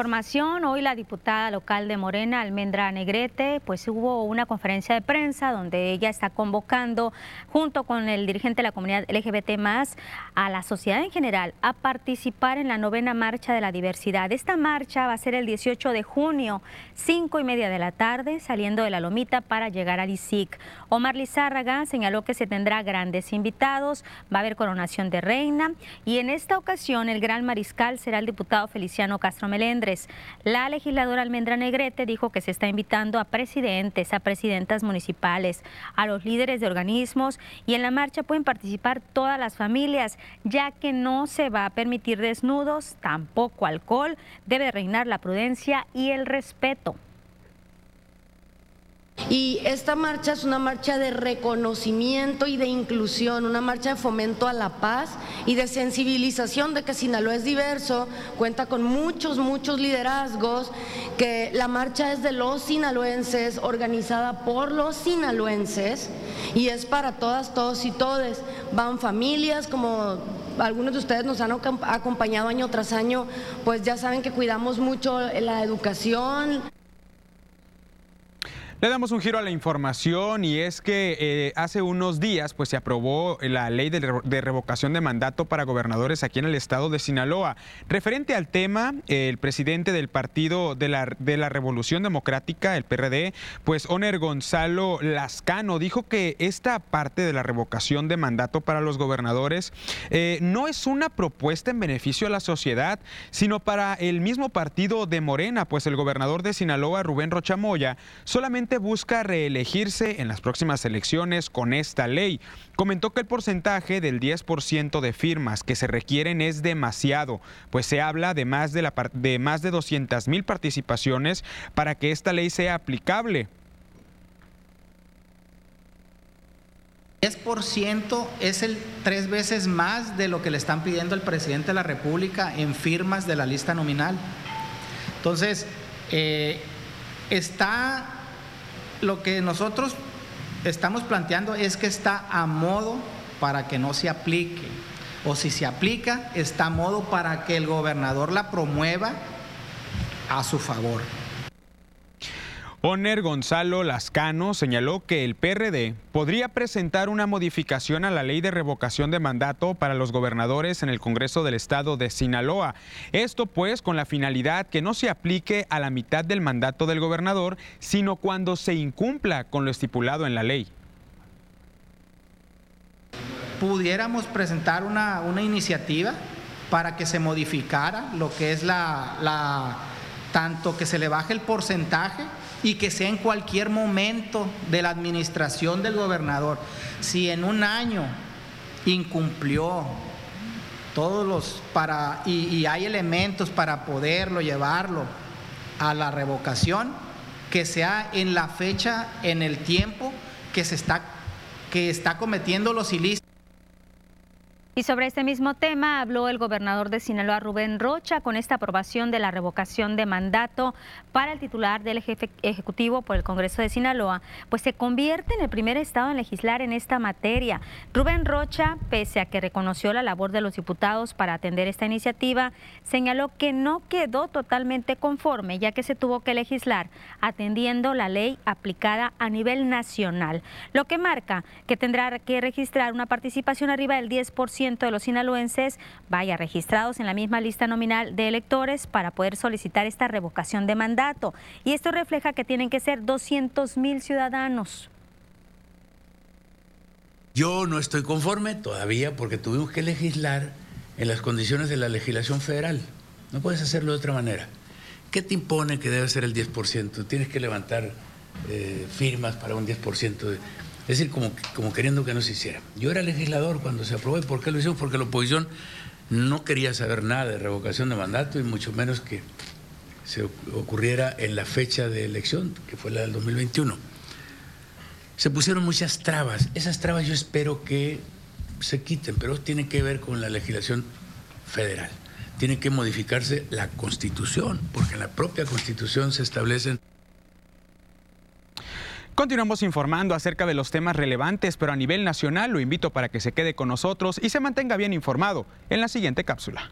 Información, hoy la diputada local de Morena, Almendra Negrete, pues hubo una conferencia de prensa donde ella está convocando, junto con el dirigente de la comunidad LGBT a la sociedad en general a participar en la novena marcha de la diversidad. Esta marcha va a ser el 18 de junio, cinco y media de la tarde, saliendo de la Lomita para llegar al ISIC. Omar Lizárraga señaló que se tendrá grandes invitados, va a haber coronación de reina y en esta ocasión el gran mariscal será el diputado Feliciano Castro La legisladora Almendra Negrete dijo que se está invitando a presidentes, a presidentas municipales, a los líderes de organismos y en la marcha pueden participar todas las familias, ya que no se va a permitir desnudos, tampoco alcohol, debe reinar la prudencia y el respeto. Y esta marcha es una marcha de reconocimiento y de inclusión, una marcha de fomento a la paz y de sensibilización de que Sinaloa es diverso, cuenta con muchos, muchos liderazgos, que la marcha es de los sinaloenses, organizada por los sinaloenses y es para todas, todos y todes. Van familias como algunos de ustedes nos han acompañado año tras año, pues ya saben que cuidamos mucho la educación. Le damos un giro a la información y es que eh, hace unos días pues, se aprobó la ley de, revocación de mandato para gobernadores aquí en el estado de Sinaloa. Referente al tema, el presidente del Partido de la, de la Revolución Democrática, el PRD, pues Oner Gonzalo Lascano, dijo que esta parte de la revocación de mandato para los gobernadores eh, no es una propuesta en beneficio a la sociedad, sino para el mismo partido de Morena, pues el gobernador de Sinaloa, Rubén Rochamoya, solamente busca reelegirse en las próximas elecciones con esta ley. Comentó que el porcentaje del 10% de firmas que se requieren es demasiado, pues se habla de más de, la, de, más de 200 mil participaciones para que esta ley sea aplicable. 10% es el tres veces más de lo que le están pidiendo el presidente de la República en firmas de la lista nominal. Entonces, eh, está lo que nosotros estamos planteando es que está a modo para que no se aplique. O si se aplica, está a modo para que el gobernador la promueva a su favor. Oner Gonzalo Lascano señaló que el PRD podría presentar una modificación a la ley de revocación de mandato para los gobernadores en el Congreso del Estado de Sinaloa. Esto pues con la finalidad que no se aplique a la mitad del mandato del gobernador, sino cuando se incumpla con lo estipulado en la ley. Pudiéramos presentar una, una iniciativa para que se modificara lo que es la, la tanto que se le baje el porcentaje y que sea en cualquier momento de la administración del gobernador. Si en un año incumplió todos los para y, hay elementos para poderlo llevarlo a la revocación, que sea en la fecha, en el tiempo que se está que está cometiendo los ilícitos. Y sobre este mismo tema habló el gobernador de Sinaloa, Rubén Rocha, con esta aprobación de la revocación de mandato para el titular del jefe ejecutivo por el Congreso de Sinaloa, pues se convierte en el primer estado en legislar en esta materia. Rubén Rocha, pese a que reconoció la labor de los diputados para atender esta iniciativa, señaló que no quedó totalmente conforme, ya que se tuvo que legislar atendiendo la ley aplicada a nivel nacional, lo que marca que tendrá que registrar una participación arriba del 10% de los sinaloenses vaya registrados en la misma lista nominal de electores para poder solicitar esta revocación de mandato. Y esto refleja que tienen que ser 200 mil ciudadanos. Yo no estoy conforme todavía porque tuvimos que legislar en las condiciones de la legislación federal. No puedes hacerlo de otra manera. ¿Qué te impone que debe ser el 10%? Tienes que levantar eh, firmas para un 10% de es decir, como, como queriendo que no se hiciera. Yo era legislador cuando se aprobó. ¿Y por qué lo hicimos? Porque la oposición no quería saber nada de revocación de mandato y mucho menos que se ocurriera en la fecha de elección, que fue la del 2021. Se pusieron muchas trabas. Esas trabas yo espero que se quiten, pero tienen que ver con la legislación federal. Tiene que modificarse la constitución, porque en la propia constitución se establecen Continuamos informando acerca de los temas relevantes, pero a nivel nacional lo invito para que se quede con nosotros y se mantenga bien informado en la siguiente cápsula.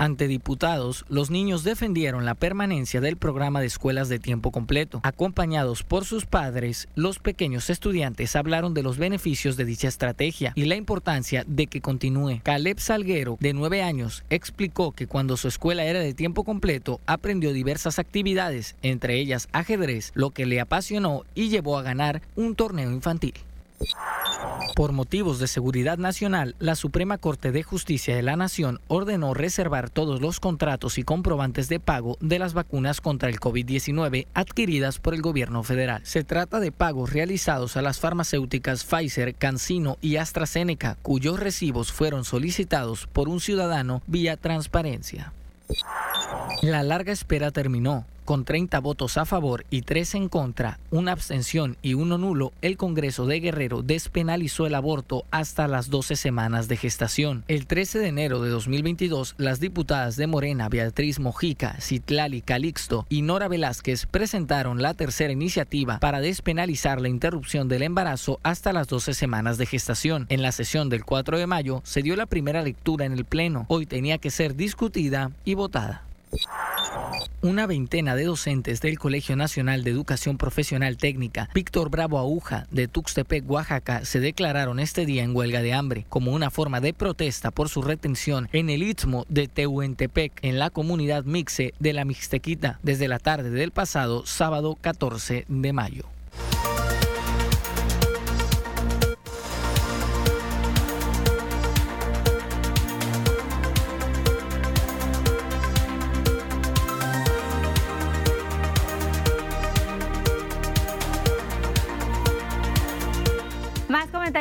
Ante diputados, los niños defendieron la permanencia del programa de escuelas de tiempo completo. Acompañados por sus padres, los pequeños estudiantes hablaron de los beneficios de dicha estrategia y la importancia de que continúe. Caleb Salguero, de nueve años, explicó que cuando su escuela era de tiempo completo, aprendió diversas actividades, entre ellas ajedrez, lo que le apasionó y llevó a ganar un torneo infantil. Por motivos de seguridad nacional, la Suprema Corte de Justicia de la Nación ordenó reservar todos los contratos y comprobantes de pago de las vacunas contra el COVID-19 adquiridas por el gobierno federal. Se trata de pagos realizados a las farmacéuticas Pfizer, CanSino y AstraZeneca, cuyos recibos fueron solicitados por un ciudadano vía transparencia. La larga espera terminó. Con 30 votos a favor y 3 en contra, una abstención y uno nulo, el Congreso de Guerrero despenalizó el aborto hasta las 12 semanas de gestación. El 13 de enero de 2022, las diputadas de Morena, Beatriz Mojica, Citlali Calixto y Nora Velázquez presentaron la tercera iniciativa para despenalizar la interrupción del embarazo hasta las 12 semanas de gestación. En la sesión del 4 de mayo se dio la primera lectura en el Pleno. Hoy tenía que ser discutida y votada. Una veintena de docentes del Colegio Nacional de Educación Profesional Técnica Víctor Bravo Aguja de Tuxtepec, Oaxaca, se declararon este día en huelga de hambre como una forma de protesta por su retención en el Istmo de Tehuantepec, en la comunidad mixe de la Mixtequita, desde la tarde del pasado sábado 14 de mayo.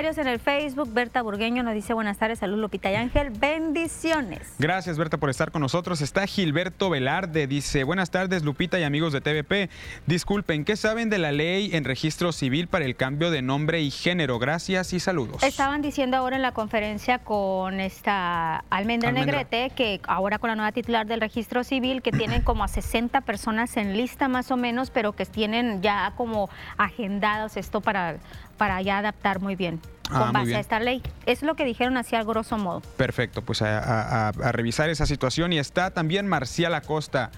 Comentarios en el Facebook. Berta Burgueño nos dice buenas tardes, salud Lupita y Ángel, bendiciones. Gracias Berta por estar con nosotros. Está Gilberto Velarde, dice buenas tardes Lupita y amigos de TVP. Disculpen, ¿qué saben de la ley en registro civil para el cambio de nombre y género? Gracias y saludos. Estaban diciendo ahora en la conferencia con esta Almendra, Negrete que ahora con la nueva titular del registro civil que tienen como a 60 personas en lista más o menos, pero que tienen ya como agendados esto para para ya adaptar muy bien con ah, base a esta ley. Es lo que dijeron así al grosso modo. Perfecto, pues a, revisar esa situación. Y está también Marcial Acosta.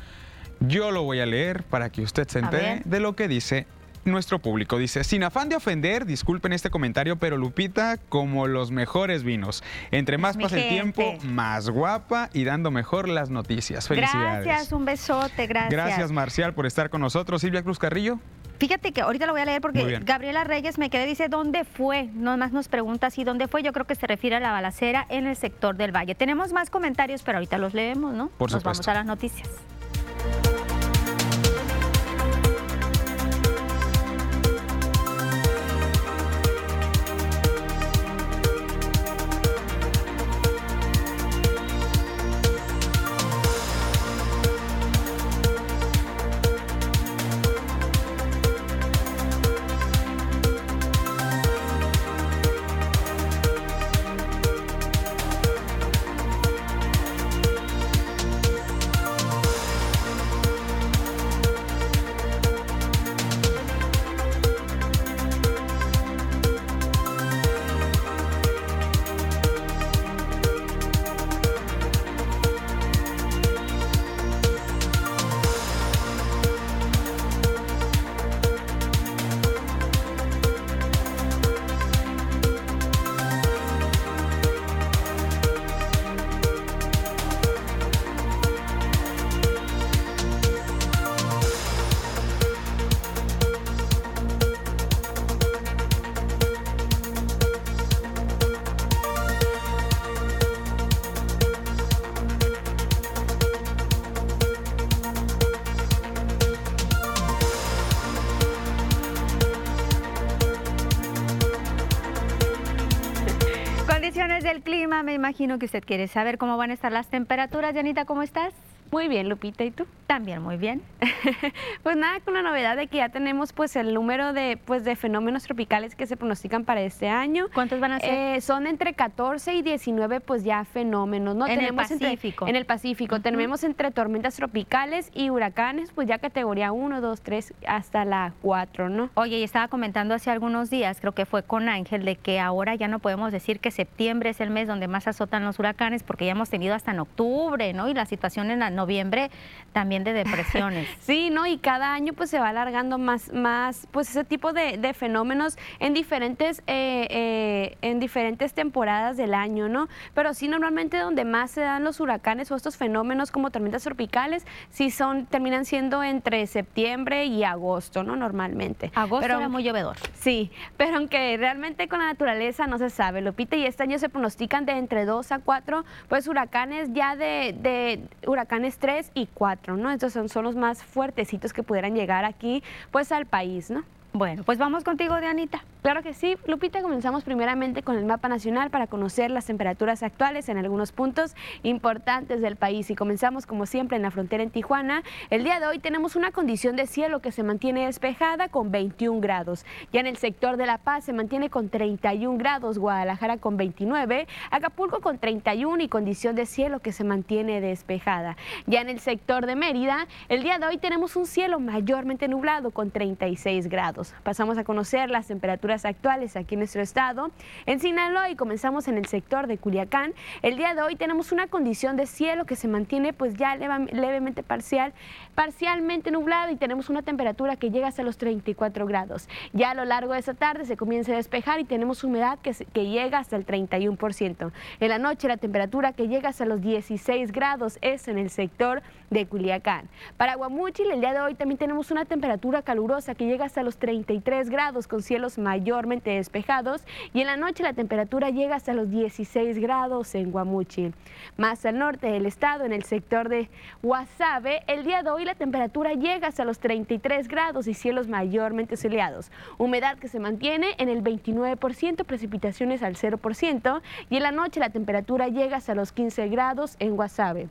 Yo lo voy a leer para que usted se entere de lo que dice nuestro público. Dice, sin afán de ofender, disculpen este comentario, pero Lupita como los mejores vinos. Entre más pasa el tiempo, más guapa y dando mejor las noticias. Felicidades. Gracias, un besote, gracias. Gracias Marcial por estar con nosotros. Silvia Cruz Carrillo. Fíjate que ahorita lo voy a leer porque Gabriela Reyes me quedé, dice, ¿dónde fue? Nomás nos pregunta si dónde fue. Yo creo que se refiere a la balacera en el sector del Valle. Tenemos más comentarios, pero ahorita los leemos, ¿no? Por nos vamos a las noticias. Me imagino que usted quiere saber cómo van a estar las temperaturas. Janita, ¿cómo estás? Muy bien, Lupita, ¿y tú? También muy bien. pues nada, con la novedad de que ya tenemos pues el número de pues de fenómenos tropicales que se pronostican para este año. ¿Cuántos van a ser? Eh, son entre 14 y 19 pues ya fenómenos, ¿no? En el Pacífico. en el Pacífico. Tenemos entre tormentas tropicales y huracanes, pues ya categoría 1, 2, 3 hasta la 4, ¿no? Oye, y estaba comentando hace algunos días, creo que fue con Ángel, de que ahora ya no podemos decir que septiembre es el mes donde más azotan los huracanes porque ya hemos tenido hasta en octubre, ¿no? Y la situación en la noviembre también de depresiones. sí, ¿no? Y cada año pues se va alargando más, más pues ese tipo de, fenómenos en diferentes, eh, eh, en diferentes temporadas del año, ¿no? Pero sí normalmente donde más se dan los huracanes o estos fenómenos como tormentas tropicales, sí son, terminan siendo entre septiembre y agosto, ¿no? Normalmente. Agosto era muy llovedor. Sí, pero aunque realmente con la naturaleza no se sabe, Lupita, y este año se pronostican de entre 2 a 4, pues huracanes ya de, de huracanes 3 y 4, ¿no? Estos son, son los más fuertecitos que pudieran llegar aquí, pues al país, ¿no? Bueno, pues vamos contigo, Dianita. Claro que sí. Lupita, comenzamos primeramente con el mapa nacional para conocer las temperaturas actuales en algunos puntos importantes del país. Y comenzamos, como siempre, en la frontera en Tijuana. El día de hoy tenemos una condición de cielo que se mantiene despejada con 21 grados. Ya en el sector de La Paz se mantiene con 31 grados, Guadalajara con 29, Acapulco con 31 y condición de cielo que se mantiene despejada. Ya en el sector de Mérida, el día de hoy tenemos un cielo mayormente nublado con 36 grados. Pasamos a conocer las temperaturas actuales aquí en nuestro estado. En Sinaloa y comenzamos en el sector de Culiacán. El día de hoy tenemos una condición de cielo que se mantiene pues ya levemente parcial, parcialmente nublado y tenemos una temperatura que llega hasta los 34 grados. Ya a lo largo de esta tarde se comienza a despejar y tenemos humedad que, que llega hasta el 31%. En la noche la temperatura que llega hasta los 16 grados es en el sector de Culiacán. Para Guamuchil el día de hoy también tenemos una temperatura calurosa que llega hasta los 33 grados con cielos mayormente despejados y en la noche la temperatura llega hasta los 16 grados en Guamuchil. Más al norte del estado, en el sector de Guasave, el día de hoy la temperatura llega hasta los 33 grados y cielos mayormente soleados. Humedad que se mantiene en el 29%, precipitaciones al 0% y en la noche la temperatura llega hasta los 15 grados en Guasave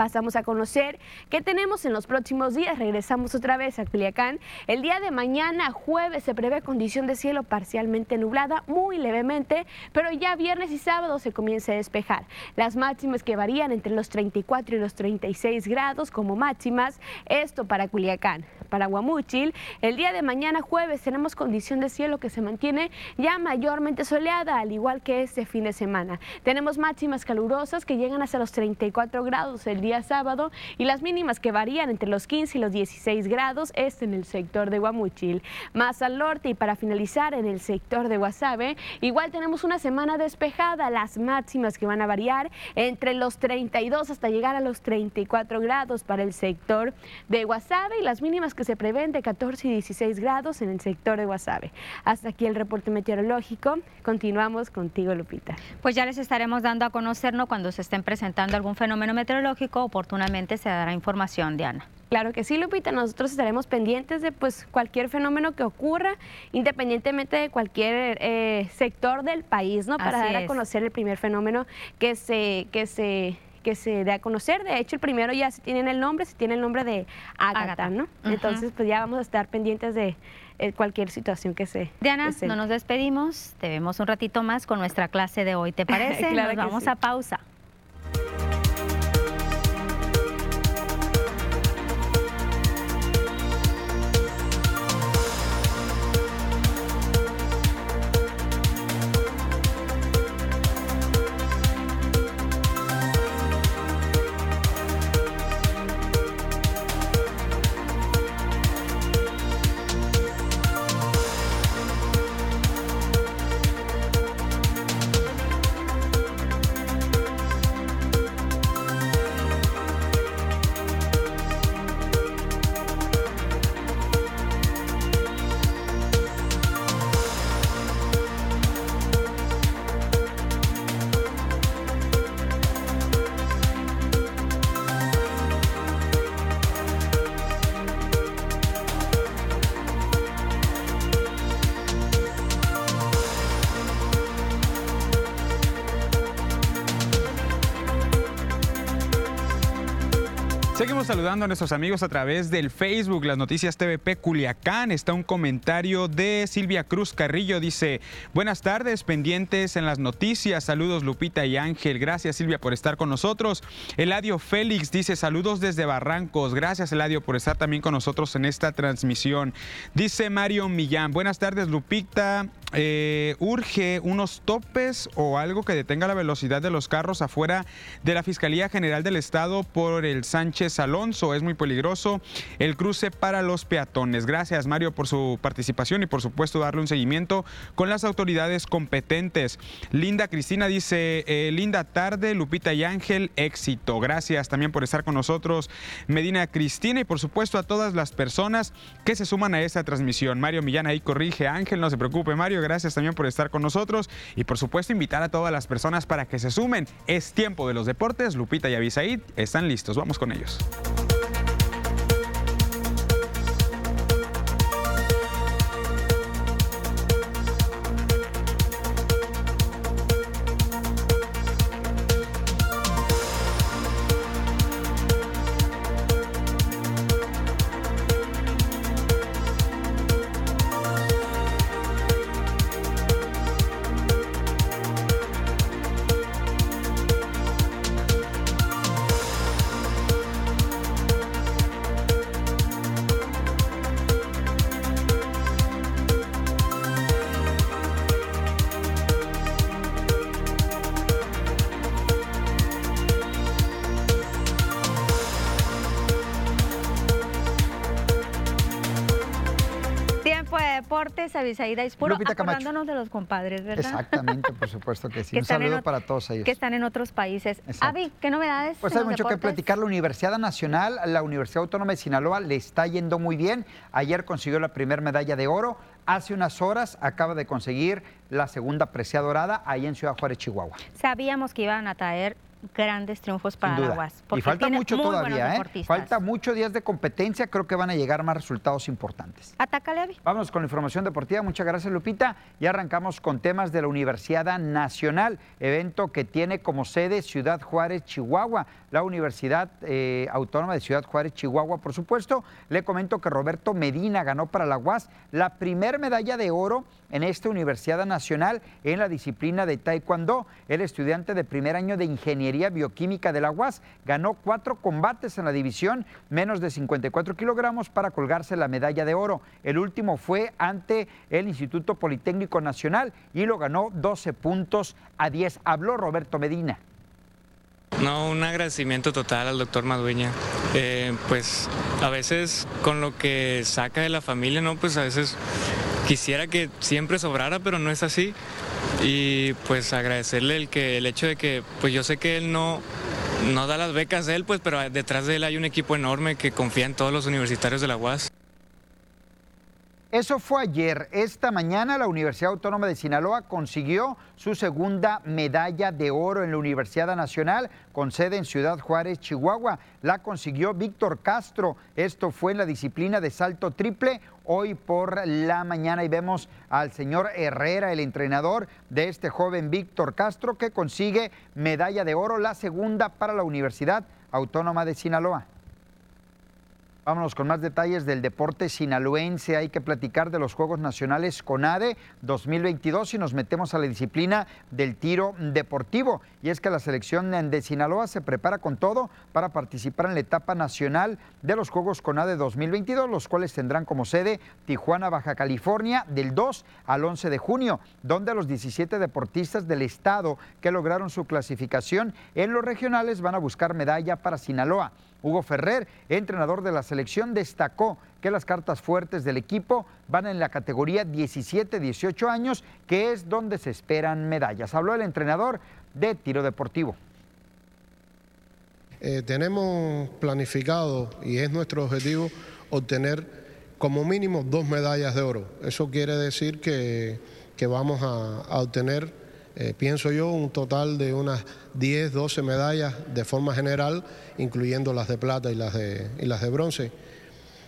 pasamos a conocer qué tenemos en los próximos días. Regresamos otra vez a Culiacán. El día de mañana, jueves, se prevé condición de cielo parcialmente nublada, muy levemente, pero ya viernes y sábado se comienza a despejar. Las máximas que varían entre los 34 y los 36 grados como máximas, esto para Culiacán. Para Guamúchil, el día de mañana jueves tenemos condición de cielo que se mantiene ya mayormente soleada, al igual que este fin de semana. Tenemos máximas calurosas que llegan hasta los 34 grados el día sábado y las mínimas que varían entre los 15 y los 16 grados es en el sector de Guamuchil. Más al norte y para finalizar en el sector de Guasave, igual tenemos una semana despejada, las máximas que van a variar entre los 32 hasta llegar a los 34 grados para el sector de Guasave y las mínimas que se prevén de 14 y 16 grados en el sector de Guasave. Hasta aquí el reporte meteorológico. Continuamos contigo, Lupita. Pues ya les estaremos dando a conocernos cuando se estén presentando algún fenómeno meteorológico oportunamente se dará información, Diana. Claro que sí, Lupita. Nosotros estaremos pendientes de pues, cualquier fenómeno que ocurra, independientemente de cualquier eh, sector del país, ¿no? Para dar a conocer el primer fenómeno que se, que se que se dé a conocer. De hecho, el primero ya se tiene el nombre, se tiene el nombre de Agatha, ¿no? Entonces, pues ya vamos a estar pendientes de eh, cualquier situación que se Diana, no nos despedimos, te vemos un ratito más con nuestra clase de hoy, ¿te parece? nos vamos a pausa. A nuestros amigos a través del Facebook, las noticias TVP Culiacán. Está un comentario de Silvia Cruz Carrillo. Dice, buenas tardes, pendientes en las noticias. Saludos Lupita y Ángel. Gracias Silvia por estar con nosotros. Eladio Félix dice, saludos desde Barrancos. Gracias Eladio por estar también con nosotros en esta transmisión. Dice Mario Millán, buenas tardes Lupita. Eh, urge unos topes o algo que detenga la velocidad de los carros afuera de la Fiscalía General del Estado por el Sánchez Alonso. Es muy peligroso el cruce para los peatones. Gracias Mario por su participación y por supuesto darle un seguimiento con las autoridades competentes. Linda Cristina dice, eh, linda tarde, Lupita y Ángel, éxito. Gracias también por estar con nosotros, Medina Cristina y por supuesto a todas las personas que se suman a esta transmisión. Mario Millán ahí corrige, Ángel, no se preocupe Mario gracias también por estar con nosotros y por supuesto invitar a todas las personas para que se sumen. Es tiempo de los deportes. Lupita y Abisaid están listos. Vamos con ellos. Deportes, Avisaída Ispuro, acordándonos de los compadres, ¿verdad? Exactamente, por supuesto que sí. Un saludo para todos ellos. Que están en otros países. Avi, ¿qué novedades? Pues hay mucho que platicar. La Universidad Nacional, la Universidad Autónoma de Sinaloa le está yendo muy bien. Ayer consiguió la primera medalla de oro hace unas horas acaba de conseguir la segunda presea dorada ahí en Ciudad Juárez, Chihuahua. Sabíamos que iban a traer grandes triunfos para la UAS. Y falta mucho todavía, ¿eh? Falta muchos días de competencia, creo que van a llegar más resultados importantes. Atácale, Avi. Vamos con la información deportiva. Muchas gracias, Lupita. Y arrancamos con temas de la Universidad Nacional, evento que tiene como sede Ciudad Juárez, Chihuahua. La Universidad eh, Autónoma de Ciudad Juárez, Chihuahua, por supuesto. Le comento que Roberto Medina ganó para la UAS la primer medalla de oro en esta Universidad Nacional en la disciplina de Taekwondo. El estudiante de primer año de Ingeniería Bioquímica de la UAS ganó cuatro combates en la división menos de 54 kilogramos para colgarse la medalla de oro. El último fue ante el Instituto Politécnico Nacional y lo ganó 12 puntos a 10. Habló Roberto Medina. No, un agradecimiento total al doctor Madueña. Eh, pues a veces con lo que saca de la familia, ¿no? Pues a veces quisiera que siempre sobrara, pero no es así. Y pues agradecerle el que el hecho de que pues yo sé que él no no da las becas él, pues pero detrás de él hay un equipo enorme que confía en todos los universitarios de la UAS. Eso fue ayer. Esta mañana la Universidad Autónoma de Sinaloa consiguió su segunda medalla de oro en la Universidad Nacional con sede en Ciudad Juárez, Chihuahua. La consiguió Víctor Castro. Esto fue en la disciplina de salto triple hoy por la mañana y vemos al señor Herrera, el entrenador de este joven Víctor Castro que consigue medalla de oro, la segunda para la Universidad Autónoma de Sinaloa. Vámonos con más detalles del deporte sinaloense. Hay que platicar de los Juegos Nacionales CONADE 2022 y nos metemos a la disciplina del tiro deportivo. Y es que la selección de Sinaloa se prepara con todo para participar en la etapa nacional de los Juegos CONADE 2022, los cuales tendrán como sede Tijuana, Baja California, del 2 al 11 de junio, donde los 17 deportistas del estado que lograron su clasificación en los regionales van a buscar medalla para Sinaloa. Hugo Ferrer, entrenador de la selección, destacó que las cartas fuertes del equipo van en la categoría 17-18 años, que es donde se esperan medallas. Habló el entrenador de tiro deportivo. Eh, tenemos planificado y es nuestro objetivo obtener como mínimo dos medallas de oro. Eso quiere decir que, vamos a obtener eh, pienso yo, un total de unas 10, 12 medallas de forma general, incluyendo las de plata y las de, las de bronce.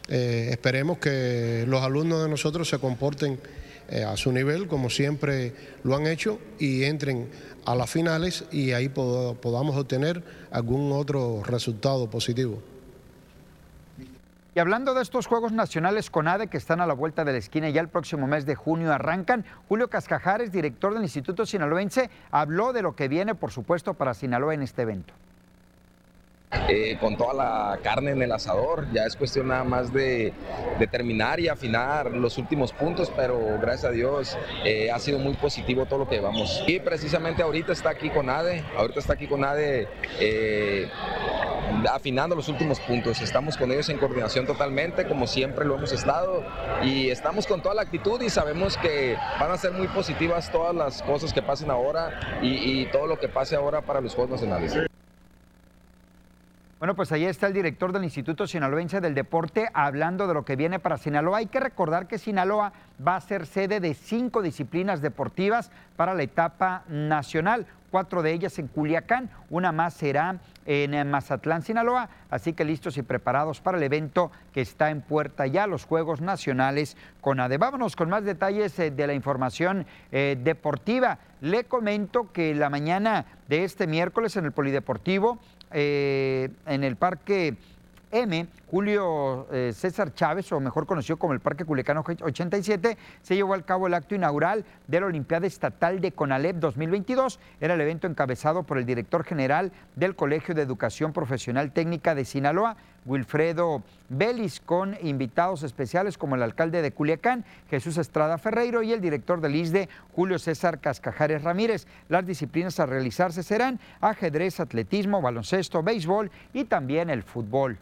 Eh, esperemos que los alumnos de nosotros se comporten eh, a su nivel, como siempre lo han hecho, y entren a las finales y ahí podamos obtener algún otro resultado positivo. Y hablando de estos Juegos Nacionales CONADE que están a la vuelta de la esquina y ya el próximo mes de junio arrancan, Julio Cascajares, director del Instituto Sinaloense, habló de lo que viene, por supuesto, para Sinaloa en este evento. Eh, con toda la carne en el asador. Ya es cuestión nada más de, terminar y afinar los últimos puntos, pero gracias a Dios eh, ha sido muy positivo todo lo que llevamos. Y precisamente ahorita está aquí con ADE, ahorita está aquí con ADE. Eh, afinando los últimos puntos. Estamos con ellos en coordinación totalmente, como siempre lo hemos estado, y estamos con toda la actitud y sabemos que van a ser muy positivas todas las cosas que pasen ahora y, y todo lo que pase ahora para los Juegos Nacionales. Bueno, pues ahí está el director del Instituto Sinaloense del Deporte hablando de lo que viene para Sinaloa. Hay que recordar que Sinaloa va a ser sede de cinco disciplinas deportivas para la etapa nacional, cuatro de ellas en Culiacán, una más será en Mazatlán, Sinaloa, así que listos y preparados para el evento que está en puerta ya, los Juegos Nacionales con ADE. Vámonos con más detalles eh, de la información eh, deportiva. Le comento que la mañana de este miércoles en el Polideportivo eh, en el Parque M, Julio eh, César Chávez, o mejor conocido como el Parque Culecano 87, se llevó al cabo el acto inaugural de la Olimpiada Estatal de CONALEP 2022. Era el evento encabezado por el director general del Colegio de Educación Profesional Técnica de Sinaloa, Wilfredo Belis, con invitados especiales como el alcalde de Culiacán, Jesús Estrada Ferreiro, y el director del ISDE, Julio César Cascajares Ramírez. Las disciplinas a realizarse serán ajedrez, atletismo, baloncesto, béisbol y también el fútbol.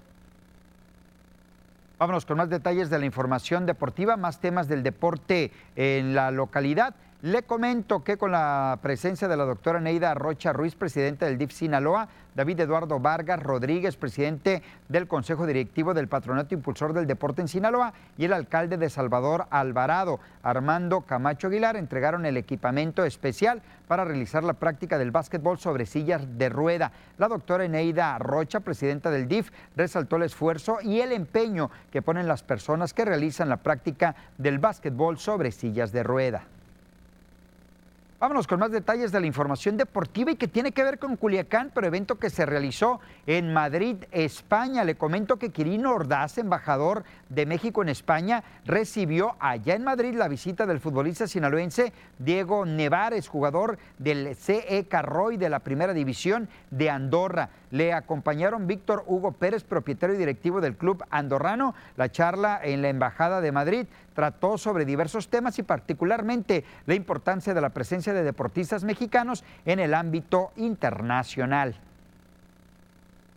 Vámonos con más detalles de la información deportiva, más temas del deporte en la localidad. Le comento que con la presencia de la doctora Neida Rocha Ruiz, presidenta del DIF Sinaloa, David Eduardo Vargas Rodríguez, presidente del Consejo Directivo del Patronato Impulsor del Deporte en Sinaloa, y el alcalde de Salvador Alvarado, Armando Camacho Aguilar, entregaron el equipamiento especial para realizar la práctica del básquetbol sobre sillas de rueda. La doctora Neida Rocha, presidenta del DIF, resaltó el esfuerzo y el empeño que ponen las personas que realizan la práctica del básquetbol sobre sillas de rueda. Vámonos con más detalles de la información deportiva y que tiene que ver con Culiacán, pero evento que se realizó en Madrid, España. Le comento que Quirino Ordaz, embajador de México en España, recibió allá en Madrid la visita del futbolista sinaloense Diego Nevares, jugador del CE Carroy de la Primera División de Andorra. Le acompañaron Víctor Hugo Pérez, propietario y directivo del club andorrano. La charla en la Embajada de Madrid trató sobre diversos temas y particularmente la importancia de la presencia de deportistas mexicanos en el ámbito internacional.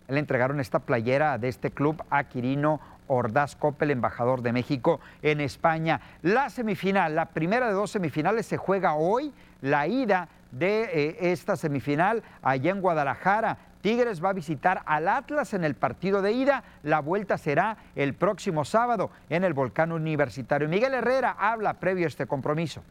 Le entregaron esta playera de este club a Quirino Ordaz Coppel, embajador de México en España. La semifinal, la primera de dos semifinales se juega hoy, la ida de eh, esta semifinal allá en Guadalajara. Tigres va a visitar al Atlas en el partido de ida. La vuelta será el próximo sábado en el Volcán Universitario. Miguel Herrera habla previo a este compromiso.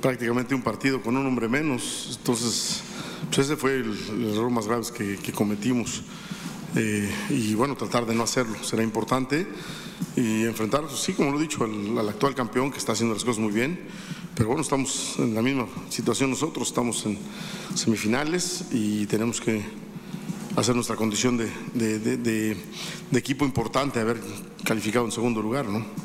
Prácticamente un partido con un hombre menos. Entonces, pues ese fue el, error más grave que, cometimos. Eh, y bueno, tratar de no hacerlo será importante y enfrentar, sí, como lo he dicho, al, actual campeón que está haciendo las cosas muy bien. Pero bueno, estamos en la misma situación nosotros, estamos en semifinales y tenemos que hacer nuestra condición de, de equipo importante, haber calificado en segundo lugar, ¿no?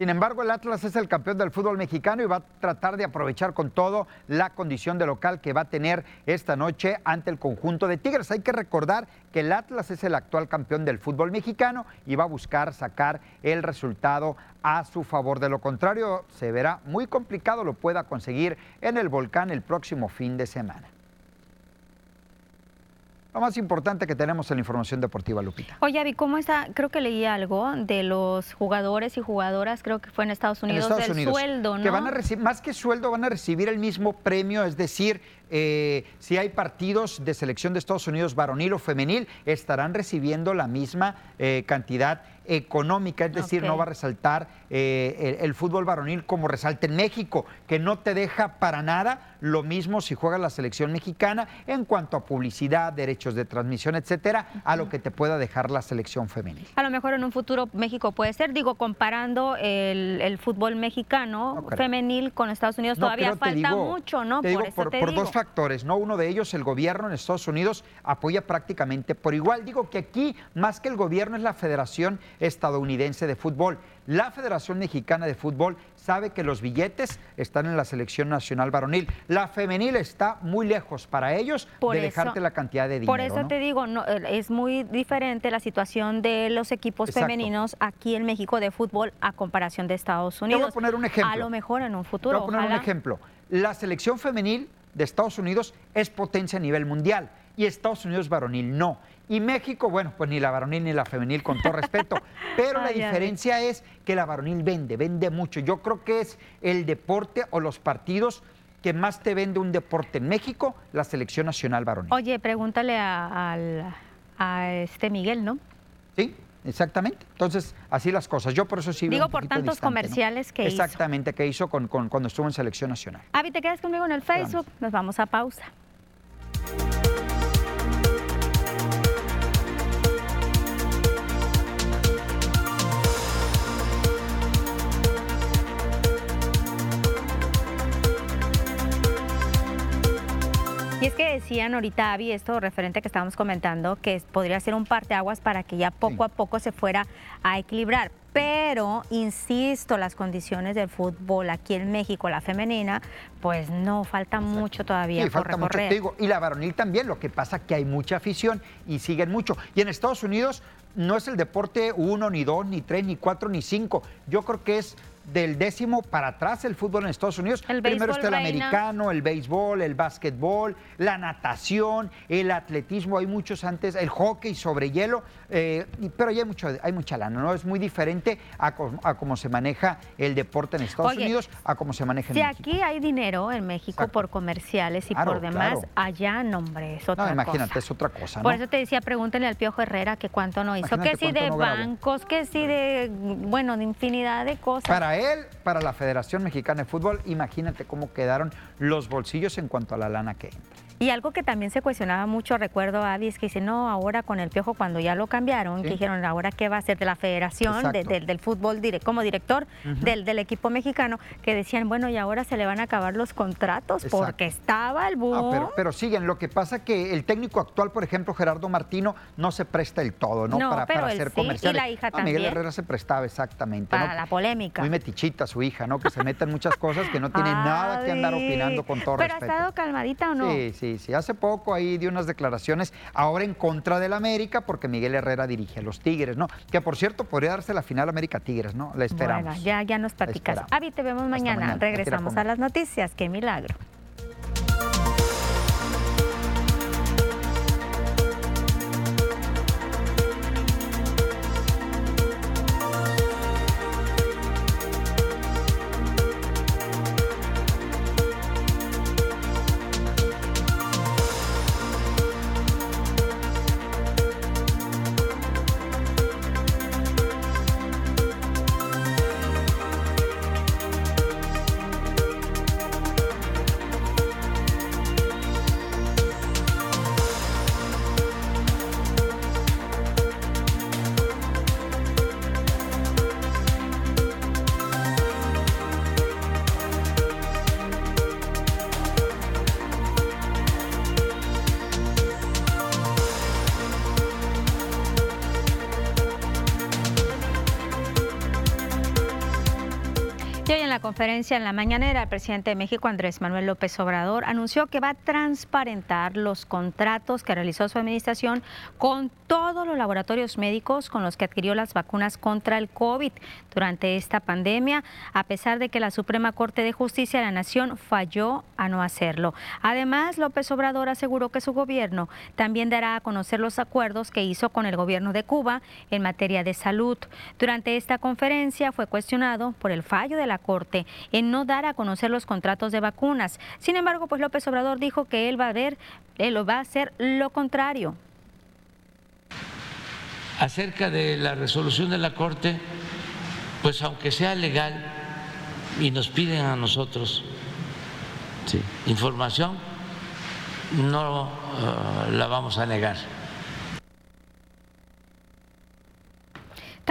Sin embargo, el Atlas es el campeón del fútbol mexicano y va a tratar de aprovechar con todo la condición de local que va a tener esta noche ante el conjunto de Tigres. Hay que recordar que el Atlas es el actual campeón del fútbol mexicano y va a buscar sacar el resultado a su favor. De lo contrario, se verá muy complicado lo pueda conseguir en el volcán el próximo fin de semana. Lo más importante que tenemos en la información deportiva, Lupita. Oye, Avi, ¿cómo está? Creo que leí algo de los jugadores y jugadoras, creo que fue en Estados Unidos, del sueldo, ¿no? Que van a recibir, más que sueldo, van a recibir el mismo premio, es decir, eh, si hay partidos de selección de Estados Unidos varonil o femenil, estarán recibiendo la misma eh, cantidad económica, es decir, no va a resaltar eh, el, fútbol varonil como resalta en México, que no te deja para nada. Lo mismo si juegas la selección mexicana en cuanto a publicidad, derechos de transmisión, etcétera, a lo que te pueda dejar la selección femenil. A lo mejor en un futuro México puede ser, digo, comparando el, fútbol mexicano femenil con Estados Unidos, todavía falta mucho, ¿no? por, por dos factores, ¿no? Uno de ellos, el gobierno en Estados Unidos apoya prácticamente por igual. Digo que aquí, más que el gobierno, es la Federación estadounidense de fútbol. La Federación Mexicana de Fútbol sabe que los billetes están en la selección nacional varonil. La femenil está muy lejos para ellos de dejarte la cantidad de dinero. Por eso te digo, no, es muy diferente la situación de los equipos femeninos aquí en México de fútbol a comparación de Estados Unidos. voy a poner un ejemplo. A lo mejor en un futuro. voy a poner un ejemplo. La selección femenil de Estados Unidos es potencia a nivel mundial y Estados Unidos varonil no. Y México, bueno, pues ni la varonil ni la femenil, con todo respeto. Pero la diferencia es que la varonil vende, vende mucho. Yo creo que es el deporte o los partidos que más te vende un deporte en México, la selección nacional varonil. Oye, pregúntale a, este Miguel, ¿no? Sí, exactamente. Entonces, así las cosas. Yo por eso sí Digo, por tantos comerciales que hizo. Exactamente, que hizo con, cuando estuvo en selección nacional. Avi, ¿te quedas conmigo en el Facebook? Nos vamos a pausa. Y es que decían ahorita, Avi, esto referente que estábamos comentando, que podría ser un parteaguas para que ya poco a poco se fuera a equilibrar. Pero, insisto, las condiciones del fútbol aquí en México, la femenina, pues no, falta mucho todavía sí, falta Mucho, digo, y la varonil también, lo que pasa es que hay mucha afición y siguen mucho. Y en Estados Unidos no es el deporte uno, ni dos, ni tres, ni cuatro, ni cinco. Yo creo que es del décimo para atrás el fútbol en Estados Unidos. El Primero está el reina. americano, el béisbol, el básquetbol, la natación, el atletismo, hay muchos antes, el hockey sobre hielo, eh, pero ya hay, mucho, hay mucha lana, ¿no? Es muy diferente a, a cómo se maneja el deporte en Estados Oye, Unidos a cómo se maneja en Si México. aquí hay dinero en México por comerciales y Claro, por demás, claro. allá, no, hombre, es otra No, imagínate, cosa. es otra cosa, ¿no? Por eso te decía, pregúntenle al Piojo Herrera que cuánto no hizo, Imagínate que si de no grabó. bancos, que si de, bueno, de infinidad de cosas. Para él, para la Federación Mexicana de Fútbol, imagínate cómo quedaron los bolsillos en cuanto a la lana que entra. Y algo que también se cuestionaba mucho, recuerdo a Avi, es que dice, no, ahora con el Piojo, cuando ya lo cambiaron, Sí. que dijeron, ahora qué va a hacer de la federación, de- Exacto. del- fútbol, dire- como director del, del equipo mexicano, que decían, bueno, y ahora se le van a acabar los contratos Exacto. porque estaba el boom. Ah, pero, pero siguen. Lo que pasa que el técnico actual, por ejemplo, Gerardo Martino, no se presta el todo, ¿no? No, para, pero para él hacer sí, y comerciales. la hija Ah, Miguel también. Herrera se prestaba exactamente. para ¿no? la polémica. Muy metichita su hija, ¿no? Que se mete en muchas cosas que no tiene nada que andar opinando con todo ¿Pero respeto. ha estado calmadita o no? Sí, sí, sí. Hace poco ahí dio unas declaraciones ahora en contra del América porque Miguel Herrera dirige a los Tigres, ¿no? Que por cierto podría darse la final América-Tigres, ¿no? La esperamos. Bueno, ya, ya nos platicas. Avi, te vemos mañana. Regresamos a las noticias. ¡Qué milagro! Conferencia en la mañanera, el presidente de México, Andrés Manuel López Obrador, anunció que va a transparentar los contratos que realizó su administración con todos los laboratorios médicos con los que adquirió las vacunas contra el COVID durante esta pandemia, a pesar de que la Suprema Corte de Justicia de la Nación falló a no hacerlo. Además, López Obrador aseguró que su gobierno también dará a conocer los acuerdos que hizo con el gobierno de Cuba en materia de salud. Durante esta conferencia fue cuestionado por el fallo de la Corte en no dar a conocer los contratos de vacunas. Sin embargo, pues López Obrador dijo que él va a ver, él lo va a hacer lo contrario. acerca de la resolución de la Corte, pues aunque sea legal y nos piden a nosotros sí, información, no eh, la vamos a negar.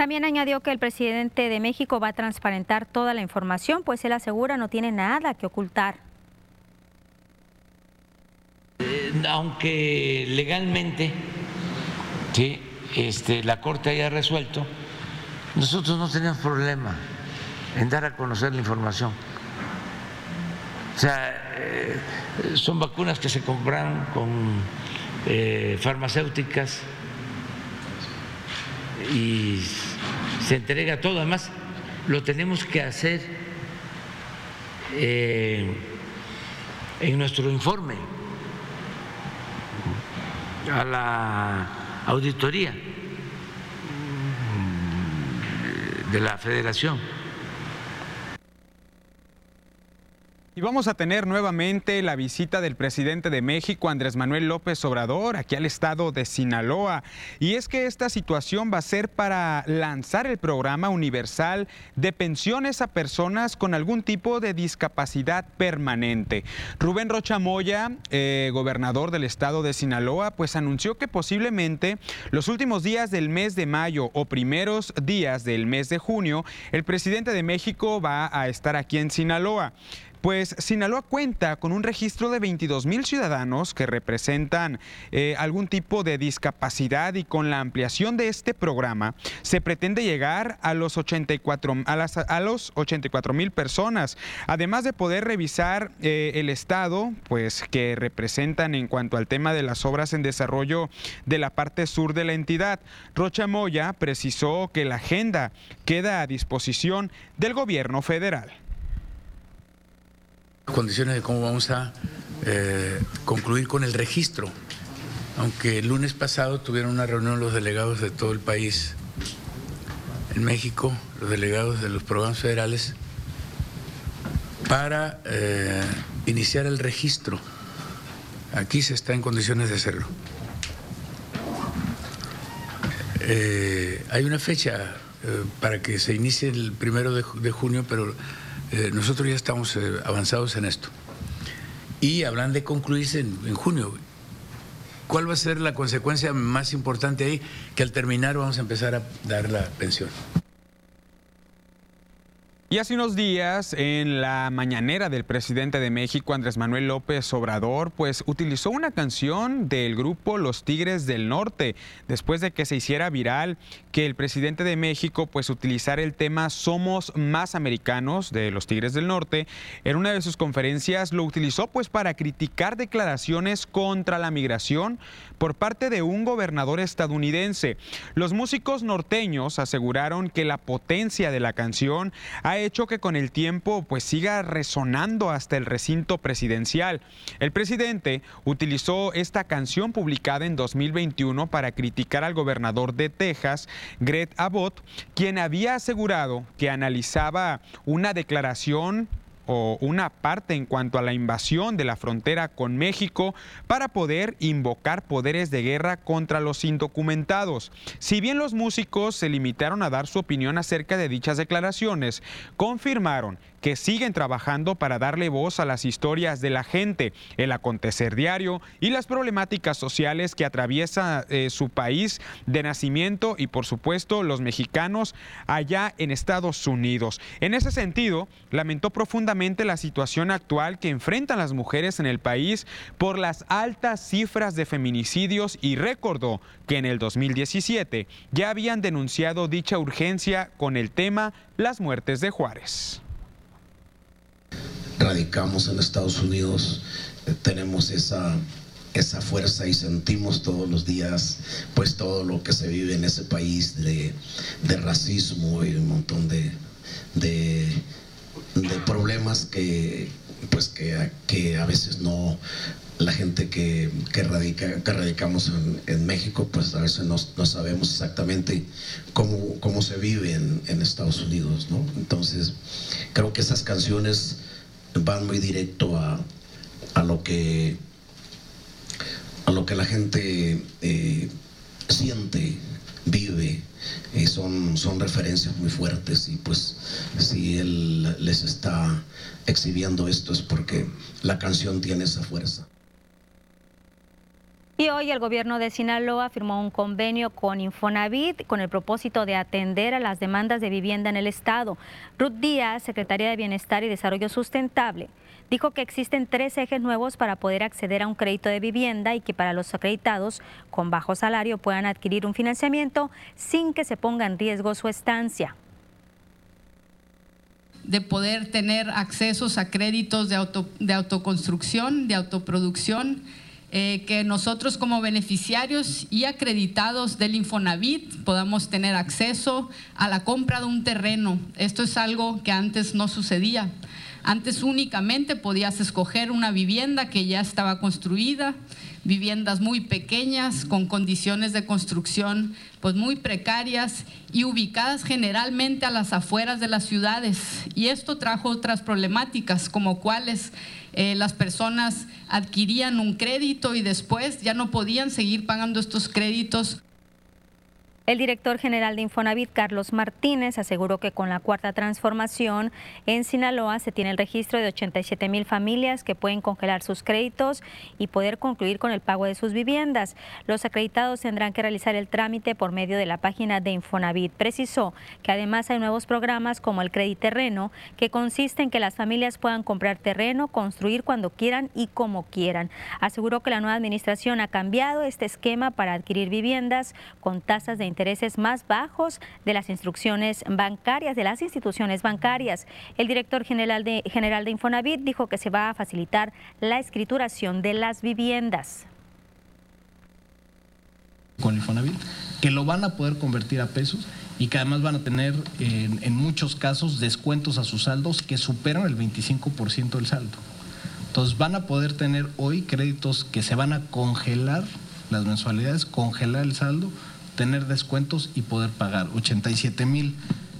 También añadió que el presidente de México va a transparentar toda la información, pues él asegura no tiene nada que ocultar. Eh, aunque legalmente sí, este, la Corte haya resuelto, nosotros no tenemos problema en dar a conocer la información. O sea, eh, son vacunas que se compraron con eh, farmacéuticas y se entrega todo. Además, lo tenemos que hacer eh, en nuestro informe a la auditoría de la federación. Y vamos a tener nuevamente la visita del presidente de México, Andrés Manuel López Obrador, aquí al estado de Sinaloa. Y es que esta situación va a ser para lanzar el programa universal de pensiones a personas con algún tipo de discapacidad permanente. Rubén Rocha Moya, eh, gobernador del estado de Sinaloa, pues anunció que posiblemente los últimos días del mes de mayo o primeros días del mes de junio, el presidente de México va a estar aquí en Sinaloa. Pues Sinaloa cuenta con un registro de 22 mil ciudadanos que representan eh, algún tipo de discapacidad y con la ampliación de este programa se pretende llegar a los 84 a, las, a los 84 mil personas, además de poder revisar eh, el estado, pues que representan en cuanto al tema de las obras en desarrollo de la parte sur de la entidad. Rocha Moya precisó que la agenda queda a disposición del gobierno federal. Condiciones de cómo vamos a eh, concluir con el registro. Aunque el lunes pasado tuvieron una reunión los delegados de todo el país en México, los delegados de los programas federales, para eh, iniciar el registro. Aquí se está en condiciones de hacerlo. Eh, hay una fecha para que se inicie el primero de, junio, pero eh, nosotros ya estamos avanzados en esto. Y hablan de concluirse en, junio. ¿Cuál va a ser la consecuencia más importante ahí? Que al terminar vamos a empezar a dar la pensión. Y hace unos días, en la mañanera del presidente de México, Andrés Manuel López Obrador, pues utilizó una canción del grupo Los Tigres del Norte, después de que se hiciera viral que el presidente de México pues utilizara el tema Somos más americanos de los Tigres del Norte. En una de sus conferencias lo utilizó pues para criticar declaraciones contra la migración por parte de un gobernador estadounidense. Los músicos norteños aseguraron que la potencia de la canción ha hecho que con el tiempo pues siga resonando hasta el recinto presidencial. El presidente utilizó esta canción publicada en 2021 para criticar al gobernador de Texas, Greg Abbott, quien había asegurado que analizaba una declaración una parte en cuanto a la invasión de la frontera con México para poder invocar poderes de guerra contra los indocumentados. Si bien los músicos se limitaron a dar su opinión acerca de dichas declaraciones, confirmaron que siguen trabajando para darle voz a las historias de la gente, el acontecer diario y las problemáticas sociales que atraviesa eh, su país de nacimiento y por supuesto los mexicanos allá en Estados Unidos. En ese sentido, lamentó profundamente la situación actual que enfrentan las mujeres en el país por las altas cifras de feminicidios y recordó que en el 2017 ya habían denunciado dicha urgencia con el tema las muertes de Juárez. Radicamos en Estados Unidos, eh, tenemos esa, esa fuerza y sentimos todos los días pues todo lo que se vive en ese país de, racismo y un montón de, de, problemas que pues que, que, a veces no la gente que, que, radica, que radicamos en, México, pues a veces no, no sabemos exactamente cómo, cómo se vive en, Estados Unidos, ¿no? Entonces, creo que esas canciones van muy directo a, lo que a lo que la gente eh, siente, vive, son, son referencias muy fuertes y pues si él les está exhibiendo esto es porque la canción tiene esa fuerza. Y hoy el gobierno de Sinaloa firmó un convenio con Infonavit con el propósito de atender a las demandas de vivienda en el estado. Ruth Díaz, secretaria de Bienestar y Desarrollo Sustentable, dijo que existen tres ejes nuevos para poder acceder a un crédito de vivienda y que para los acreditados con bajo salario puedan adquirir un financiamiento sin que se ponga en riesgo su estancia de poder tener accesos a créditos de, auto, de autoconstrucción, de autoproducción, eh, que nosotros como beneficiarios y acreditados del Infonavit podamos tener acceso a la compra de un terreno. Esto es algo que antes no sucedía. Antes únicamente podías escoger una vivienda que ya estaba construida, viviendas muy pequeñas, con condiciones de construcción pues muy precarias y ubicadas generalmente a las afueras de las ciudades. Y esto trajo otras problemáticas, como cuáles eh, las personas adquirían un crédito y después ya no podían seguir pagando estos créditos El director general de Infonavit, Carlos Martínez, aseguró que con la cuarta transformación en Sinaloa se tiene el registro de 87 mil familias que pueden congelar sus créditos y poder concluir con el pago de sus viviendas. Los acreditados tendrán que realizar el trámite por medio de la página de Infonavit. Precisó que además hay nuevos programas como el Crédito Terreno, que consiste en que las familias puedan comprar terreno, construir cuando quieran y como quieran. Aseguró que la nueva administración ha cambiado este esquema para adquirir viviendas con tasas de intereses más bajos de las instrucciones bancarias, de las instituciones bancarias. El director general de, general de Infonavit dijo que se va a facilitar la escrituración de las viviendas. Con Infonavit, que lo van a poder convertir a pesos y que además van a tener en, en muchos casos descuentos a sus saldos que superan el 25% del saldo. Entonces van a poder tener hoy créditos que se van a congelar las mensualidades, congelar el saldo tener descuentos y poder pagar. 87 mil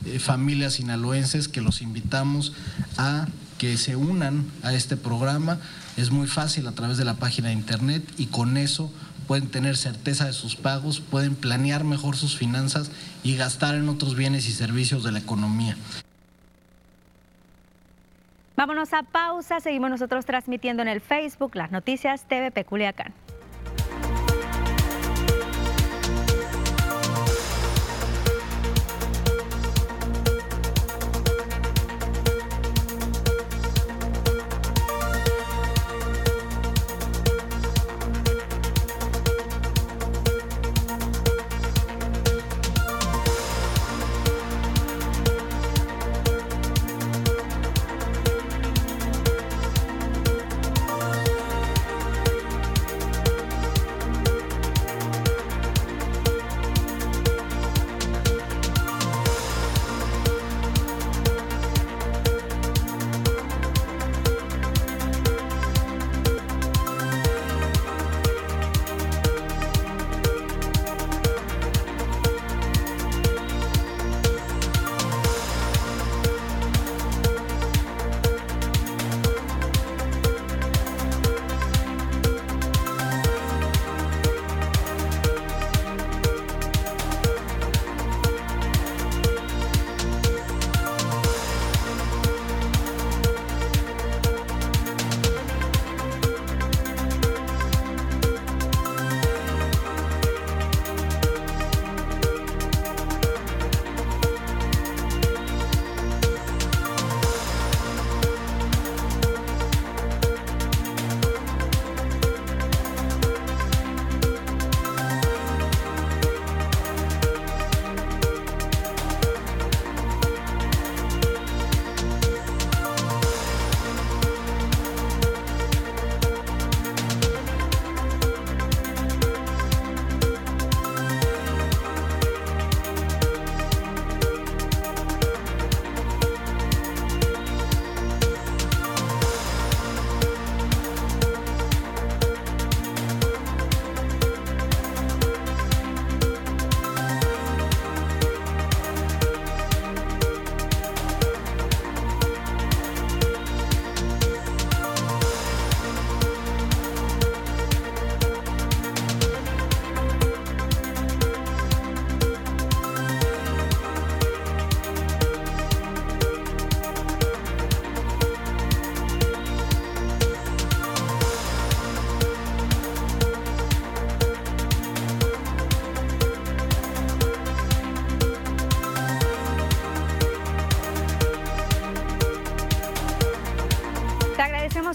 eh, familias sinaloenses que los invitamos a que se unan a este programa. Es muy fácil a través de la página de internet y con eso pueden tener certeza de sus pagos, pueden planear mejor sus finanzas y gastar en otros bienes y servicios de la economía. Vámonos a pausa, seguimos nosotros transmitiendo en el Facebook las noticias TVP Culiacán.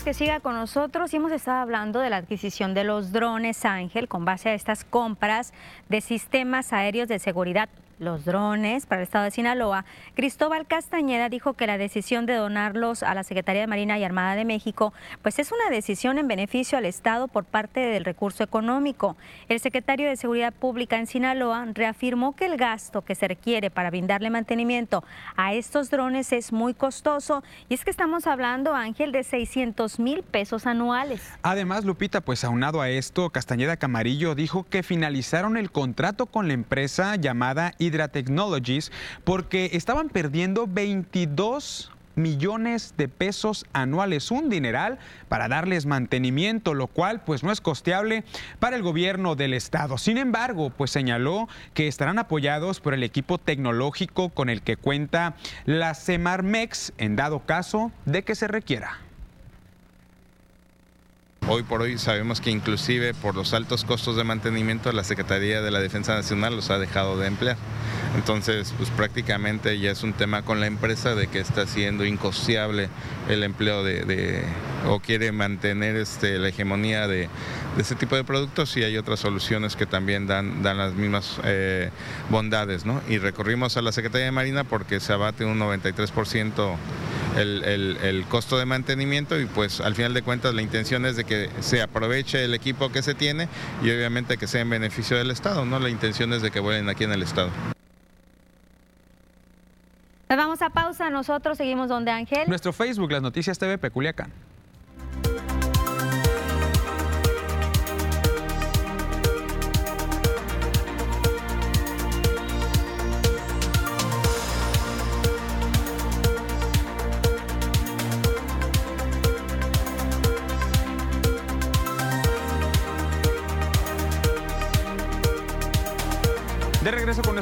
Que siga con nosotros. Hemos estado hablando de la adquisición de los drones Ángel con base a estas compras de sistemas aéreos de seguridad los drones para el estado de Sinaloa, Cristóbal Castañeda dijo que la decisión de donarlos a la Secretaría de Marina y Armada de México, pues es una decisión en beneficio al Estado por parte del recurso económico. El secretario de Seguridad Pública en Sinaloa reafirmó que el gasto que se requiere para brindarle mantenimiento a estos drones es muy costoso y es que estamos hablando, Ángel, de 600 mil pesos anuales. Además, Lupita, pues aunado a esto, Castañeda Camarillo dijo que finalizaron el contrato con la empresa llamada Hydra Technologies porque estaban perdiendo 22 millones de pesos anuales, un dineral para darles mantenimiento, lo cual pues no es costeable para el gobierno del estado. Sin embargo, pues señaló que estarán apoyados por el equipo tecnológico con el que cuenta la Semarmex en dado caso de que se requiera. Hoy por hoy sabemos que inclusive por los altos costos de mantenimiento la Secretaría de la Defensa Nacional los ha dejado de emplear. Entonces, pues prácticamente ya es un tema con la empresa de que está siendo incosteable el empleo de, o quiere mantener este, la hegemonía de, ese tipo de productos y hay otras soluciones que también dan, dan las mismas eh, bondades. ¿no? Y recorrimos a la Secretaría de Marina porque se abate un 93% el, costo de mantenimiento y pues al final de cuentas la intención es de que se aproveche el equipo que se tiene y obviamente que sea en beneficio del Estado, ¿no? La intención es de que vuelen aquí en el Estado. Nos vamos a pausa, nosotros seguimos donde Ángel. Nuestro Facebook, las noticias TV Peculiacán.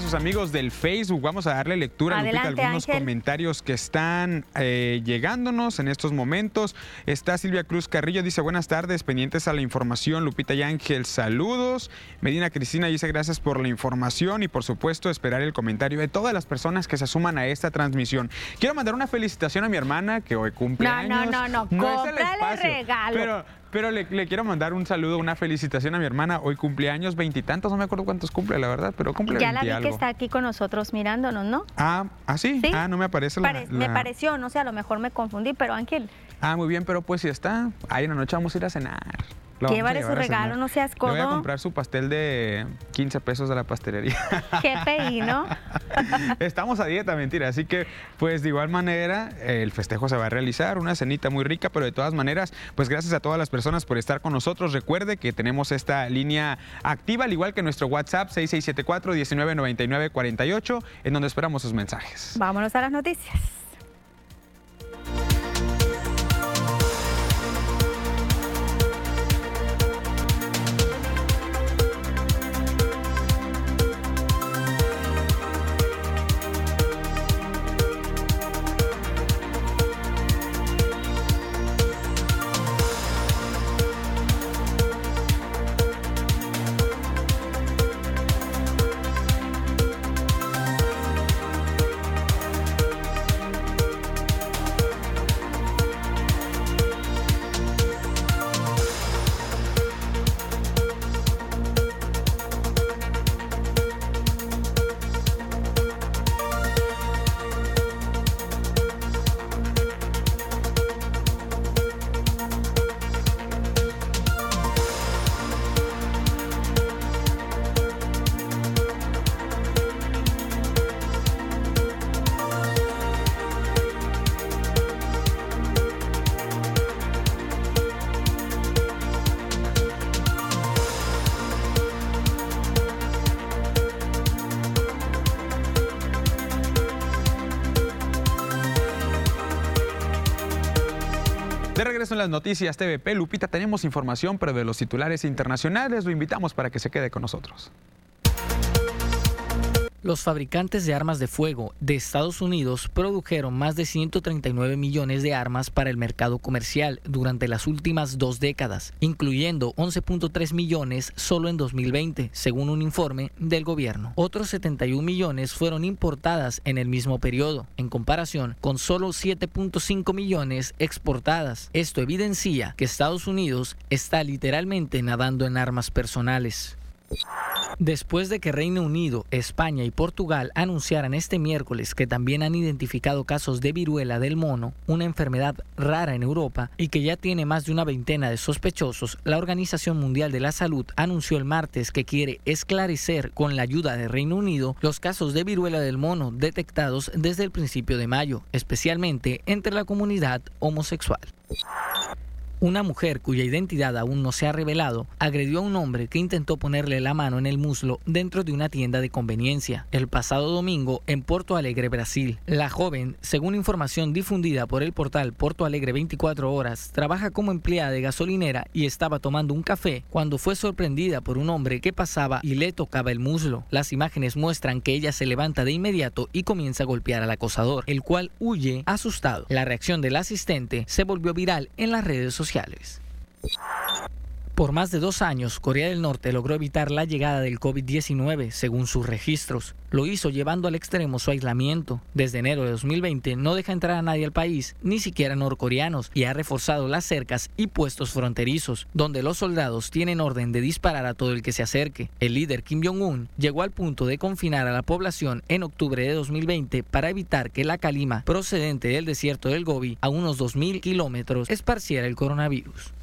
Nuestros amigos del Facebook, vamos a darle lectura a algunos comentarios que están eh, llegándonos en estos momentos. Está Silvia Cruz Carrillo, dice buenas tardes, pendientes a la información. Lupita y Ángel, saludos. Medina Cristina dice gracias por la información y por supuesto esperar el comentario de todas las personas que se suman a esta transmisión. Quiero mandar una felicitación a mi hermana que hoy cumple no, No, no, no, no, es regalo. Pero, pero le, quiero mandar un saludo, una felicitación a mi hermana. Hoy cumpleaños, veintitantos, no me acuerdo cuántos cumple, la verdad, pero cumple Ya la vi que está aquí con nosotros mirándonos, ¿no? Ah, ¿ah sí? Ah, no me aparece la, Me pareció, no sé, a lo mejor me confundí, pero Ángel. Ah, muy bien, pero pues si está. Ahí en la noche vamos a ir a cenar. Llévale su regalo, no seas codo. voy a comprar su pastel de 15 pesos de la pastelería. GPI, ¿no? Estamos a dieta, mentira. Así que, pues de igual manera, el festejo se va a realizar, una cenita muy rica, pero de todas maneras, pues gracias a todas las personas por estar con nosotros. Recuerde que tenemos esta línea activa, al igual que nuestro WhatsApp 6674-199948, en donde esperamos sus mensajes. Vámonos a las noticias. Las noticias TVP, Lupita, tenemos información, pero de los titulares internacionales lo invitamos para que se quede con nosotros. Los fabricantes de armas de fuego de Estados Unidos produjeron más de 139 millones de armas para el mercado comercial durante las últimas dos décadas, incluyendo 11.3 millones solo en 2020, según un informe del gobierno. Otros 71 millones fueron importadas en el mismo periodo, en comparación con solo 7.5 millones exportadas. Esto evidencia que Estados Unidos está literalmente nadando en armas personales. Después de que Reino Unido, España y Portugal anunciaran este miércoles que también han identificado casos de viruela del mono, una enfermedad rara en Europa, y que ya tiene más de una veintena de sospechosos, la Organización Mundial de la Salud anunció el martes que quiere esclarecer con la ayuda de Reino Unido los casos de viruela del mono detectados desde el principio de mayo, especialmente entre la comunidad homosexual. Una mujer cuya identidad aún no se ha revelado agredió a un hombre que intentó ponerle la mano en el muslo dentro de una tienda de conveniencia el pasado domingo en Porto Alegre, Brasil. La joven, según información difundida por el portal Porto Alegre 24 horas, trabaja como empleada de gasolinera y estaba tomando un café cuando fue sorprendida por un hombre que pasaba y le tocaba el muslo. Las imágenes muestran que ella se levanta de inmediato y comienza a golpear al acosador, el cual huye asustado. La reacción del asistente se volvió viral en las redes sociales. calories. Por más de dos años, Corea del Norte logró evitar la llegada del COVID-19, según sus registros. Lo hizo llevando al extremo su aislamiento. Desde enero de 2020 no deja entrar a nadie al país, ni siquiera norcoreanos, y ha reforzado las cercas y puestos fronterizos, donde los soldados tienen orden de disparar a todo el que se acerque. El líder Kim Jong-un llegó al punto de confinar a la población en octubre de 2020 para evitar que la calima procedente del desierto del Gobi, a unos 2.000 kilómetros, esparciera el coronavirus.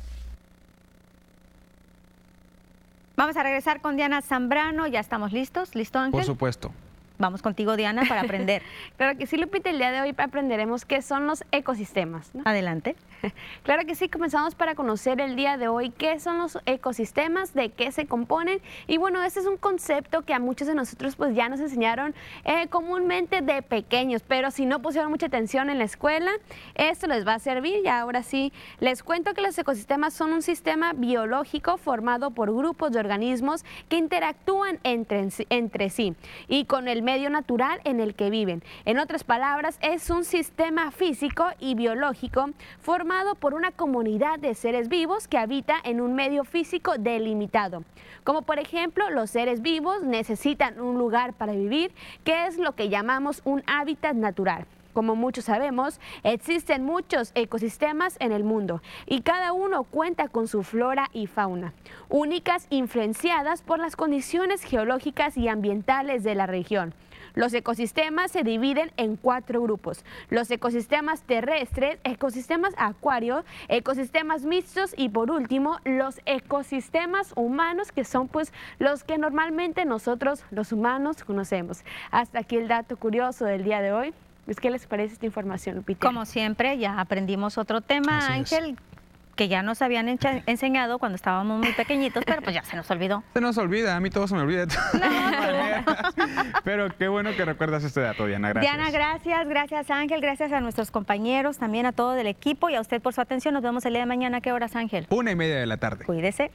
Vamos a regresar con Diana Zambrano. Ya estamos listos. ¿Listo, Ángel? Por supuesto. Vamos contigo, Diana, para aprender. claro que sí, Lupita, el día de hoy aprenderemos qué son los ecosistemas. Adelante. claro que sí, comenzamos para conocer el día de hoy qué son los ecosistemas, de qué se componen. Y bueno, este es un concepto que a muchos de nosotros pues ya nos enseñaron eh, comúnmente de pequeños, pero si no pusieron mucha atención en la escuela, esto les va a servir. Y ahora sí, les cuento que los ecosistemas son un sistema biológico formado por grupos de organismos que interactúan entre, entre sí y con el medio natural en el que viven. En otras palabras, es un sistema físico y biológico formado por una comunidad de seres vivos que habita en un medio físico delimitado. Como por ejemplo, los seres vivos necesitan un lugar para vivir, que es lo que llamamos un hábitat natural. Como muchos sabemos, existen muchos ecosistemas en el mundo y cada uno cuenta con su flora y fauna, únicas influenciadas por las condiciones geológicas y ambientales de la región. Los ecosistemas se dividen en cuatro grupos. Los ecosistemas terrestres, ecosistemas acuarios, ecosistemas mixtos y por último los ecosistemas humanos que son pues los que normalmente nosotros los humanos conocemos. Hasta aquí el dato curioso del día de hoy. ¿Qué les parece esta información, Lupita? Como siempre, ya aprendimos otro tema, Ángel. que ya nos habían enseñado cuando estábamos muy pequeñitos, pero pues ya se nos olvidó. Se nos olvida, a mí todo se me olvida. pero qué bueno que recuerdas este dato, Diana, gracias. Diana, gracias, gracias Ángel, gracias a nuestros compañeros, también a todo el equipo y a usted por su atención. Nos vemos el día de mañana. ¿A qué horas, Ángel? Una y media de la tarde. Cuídese.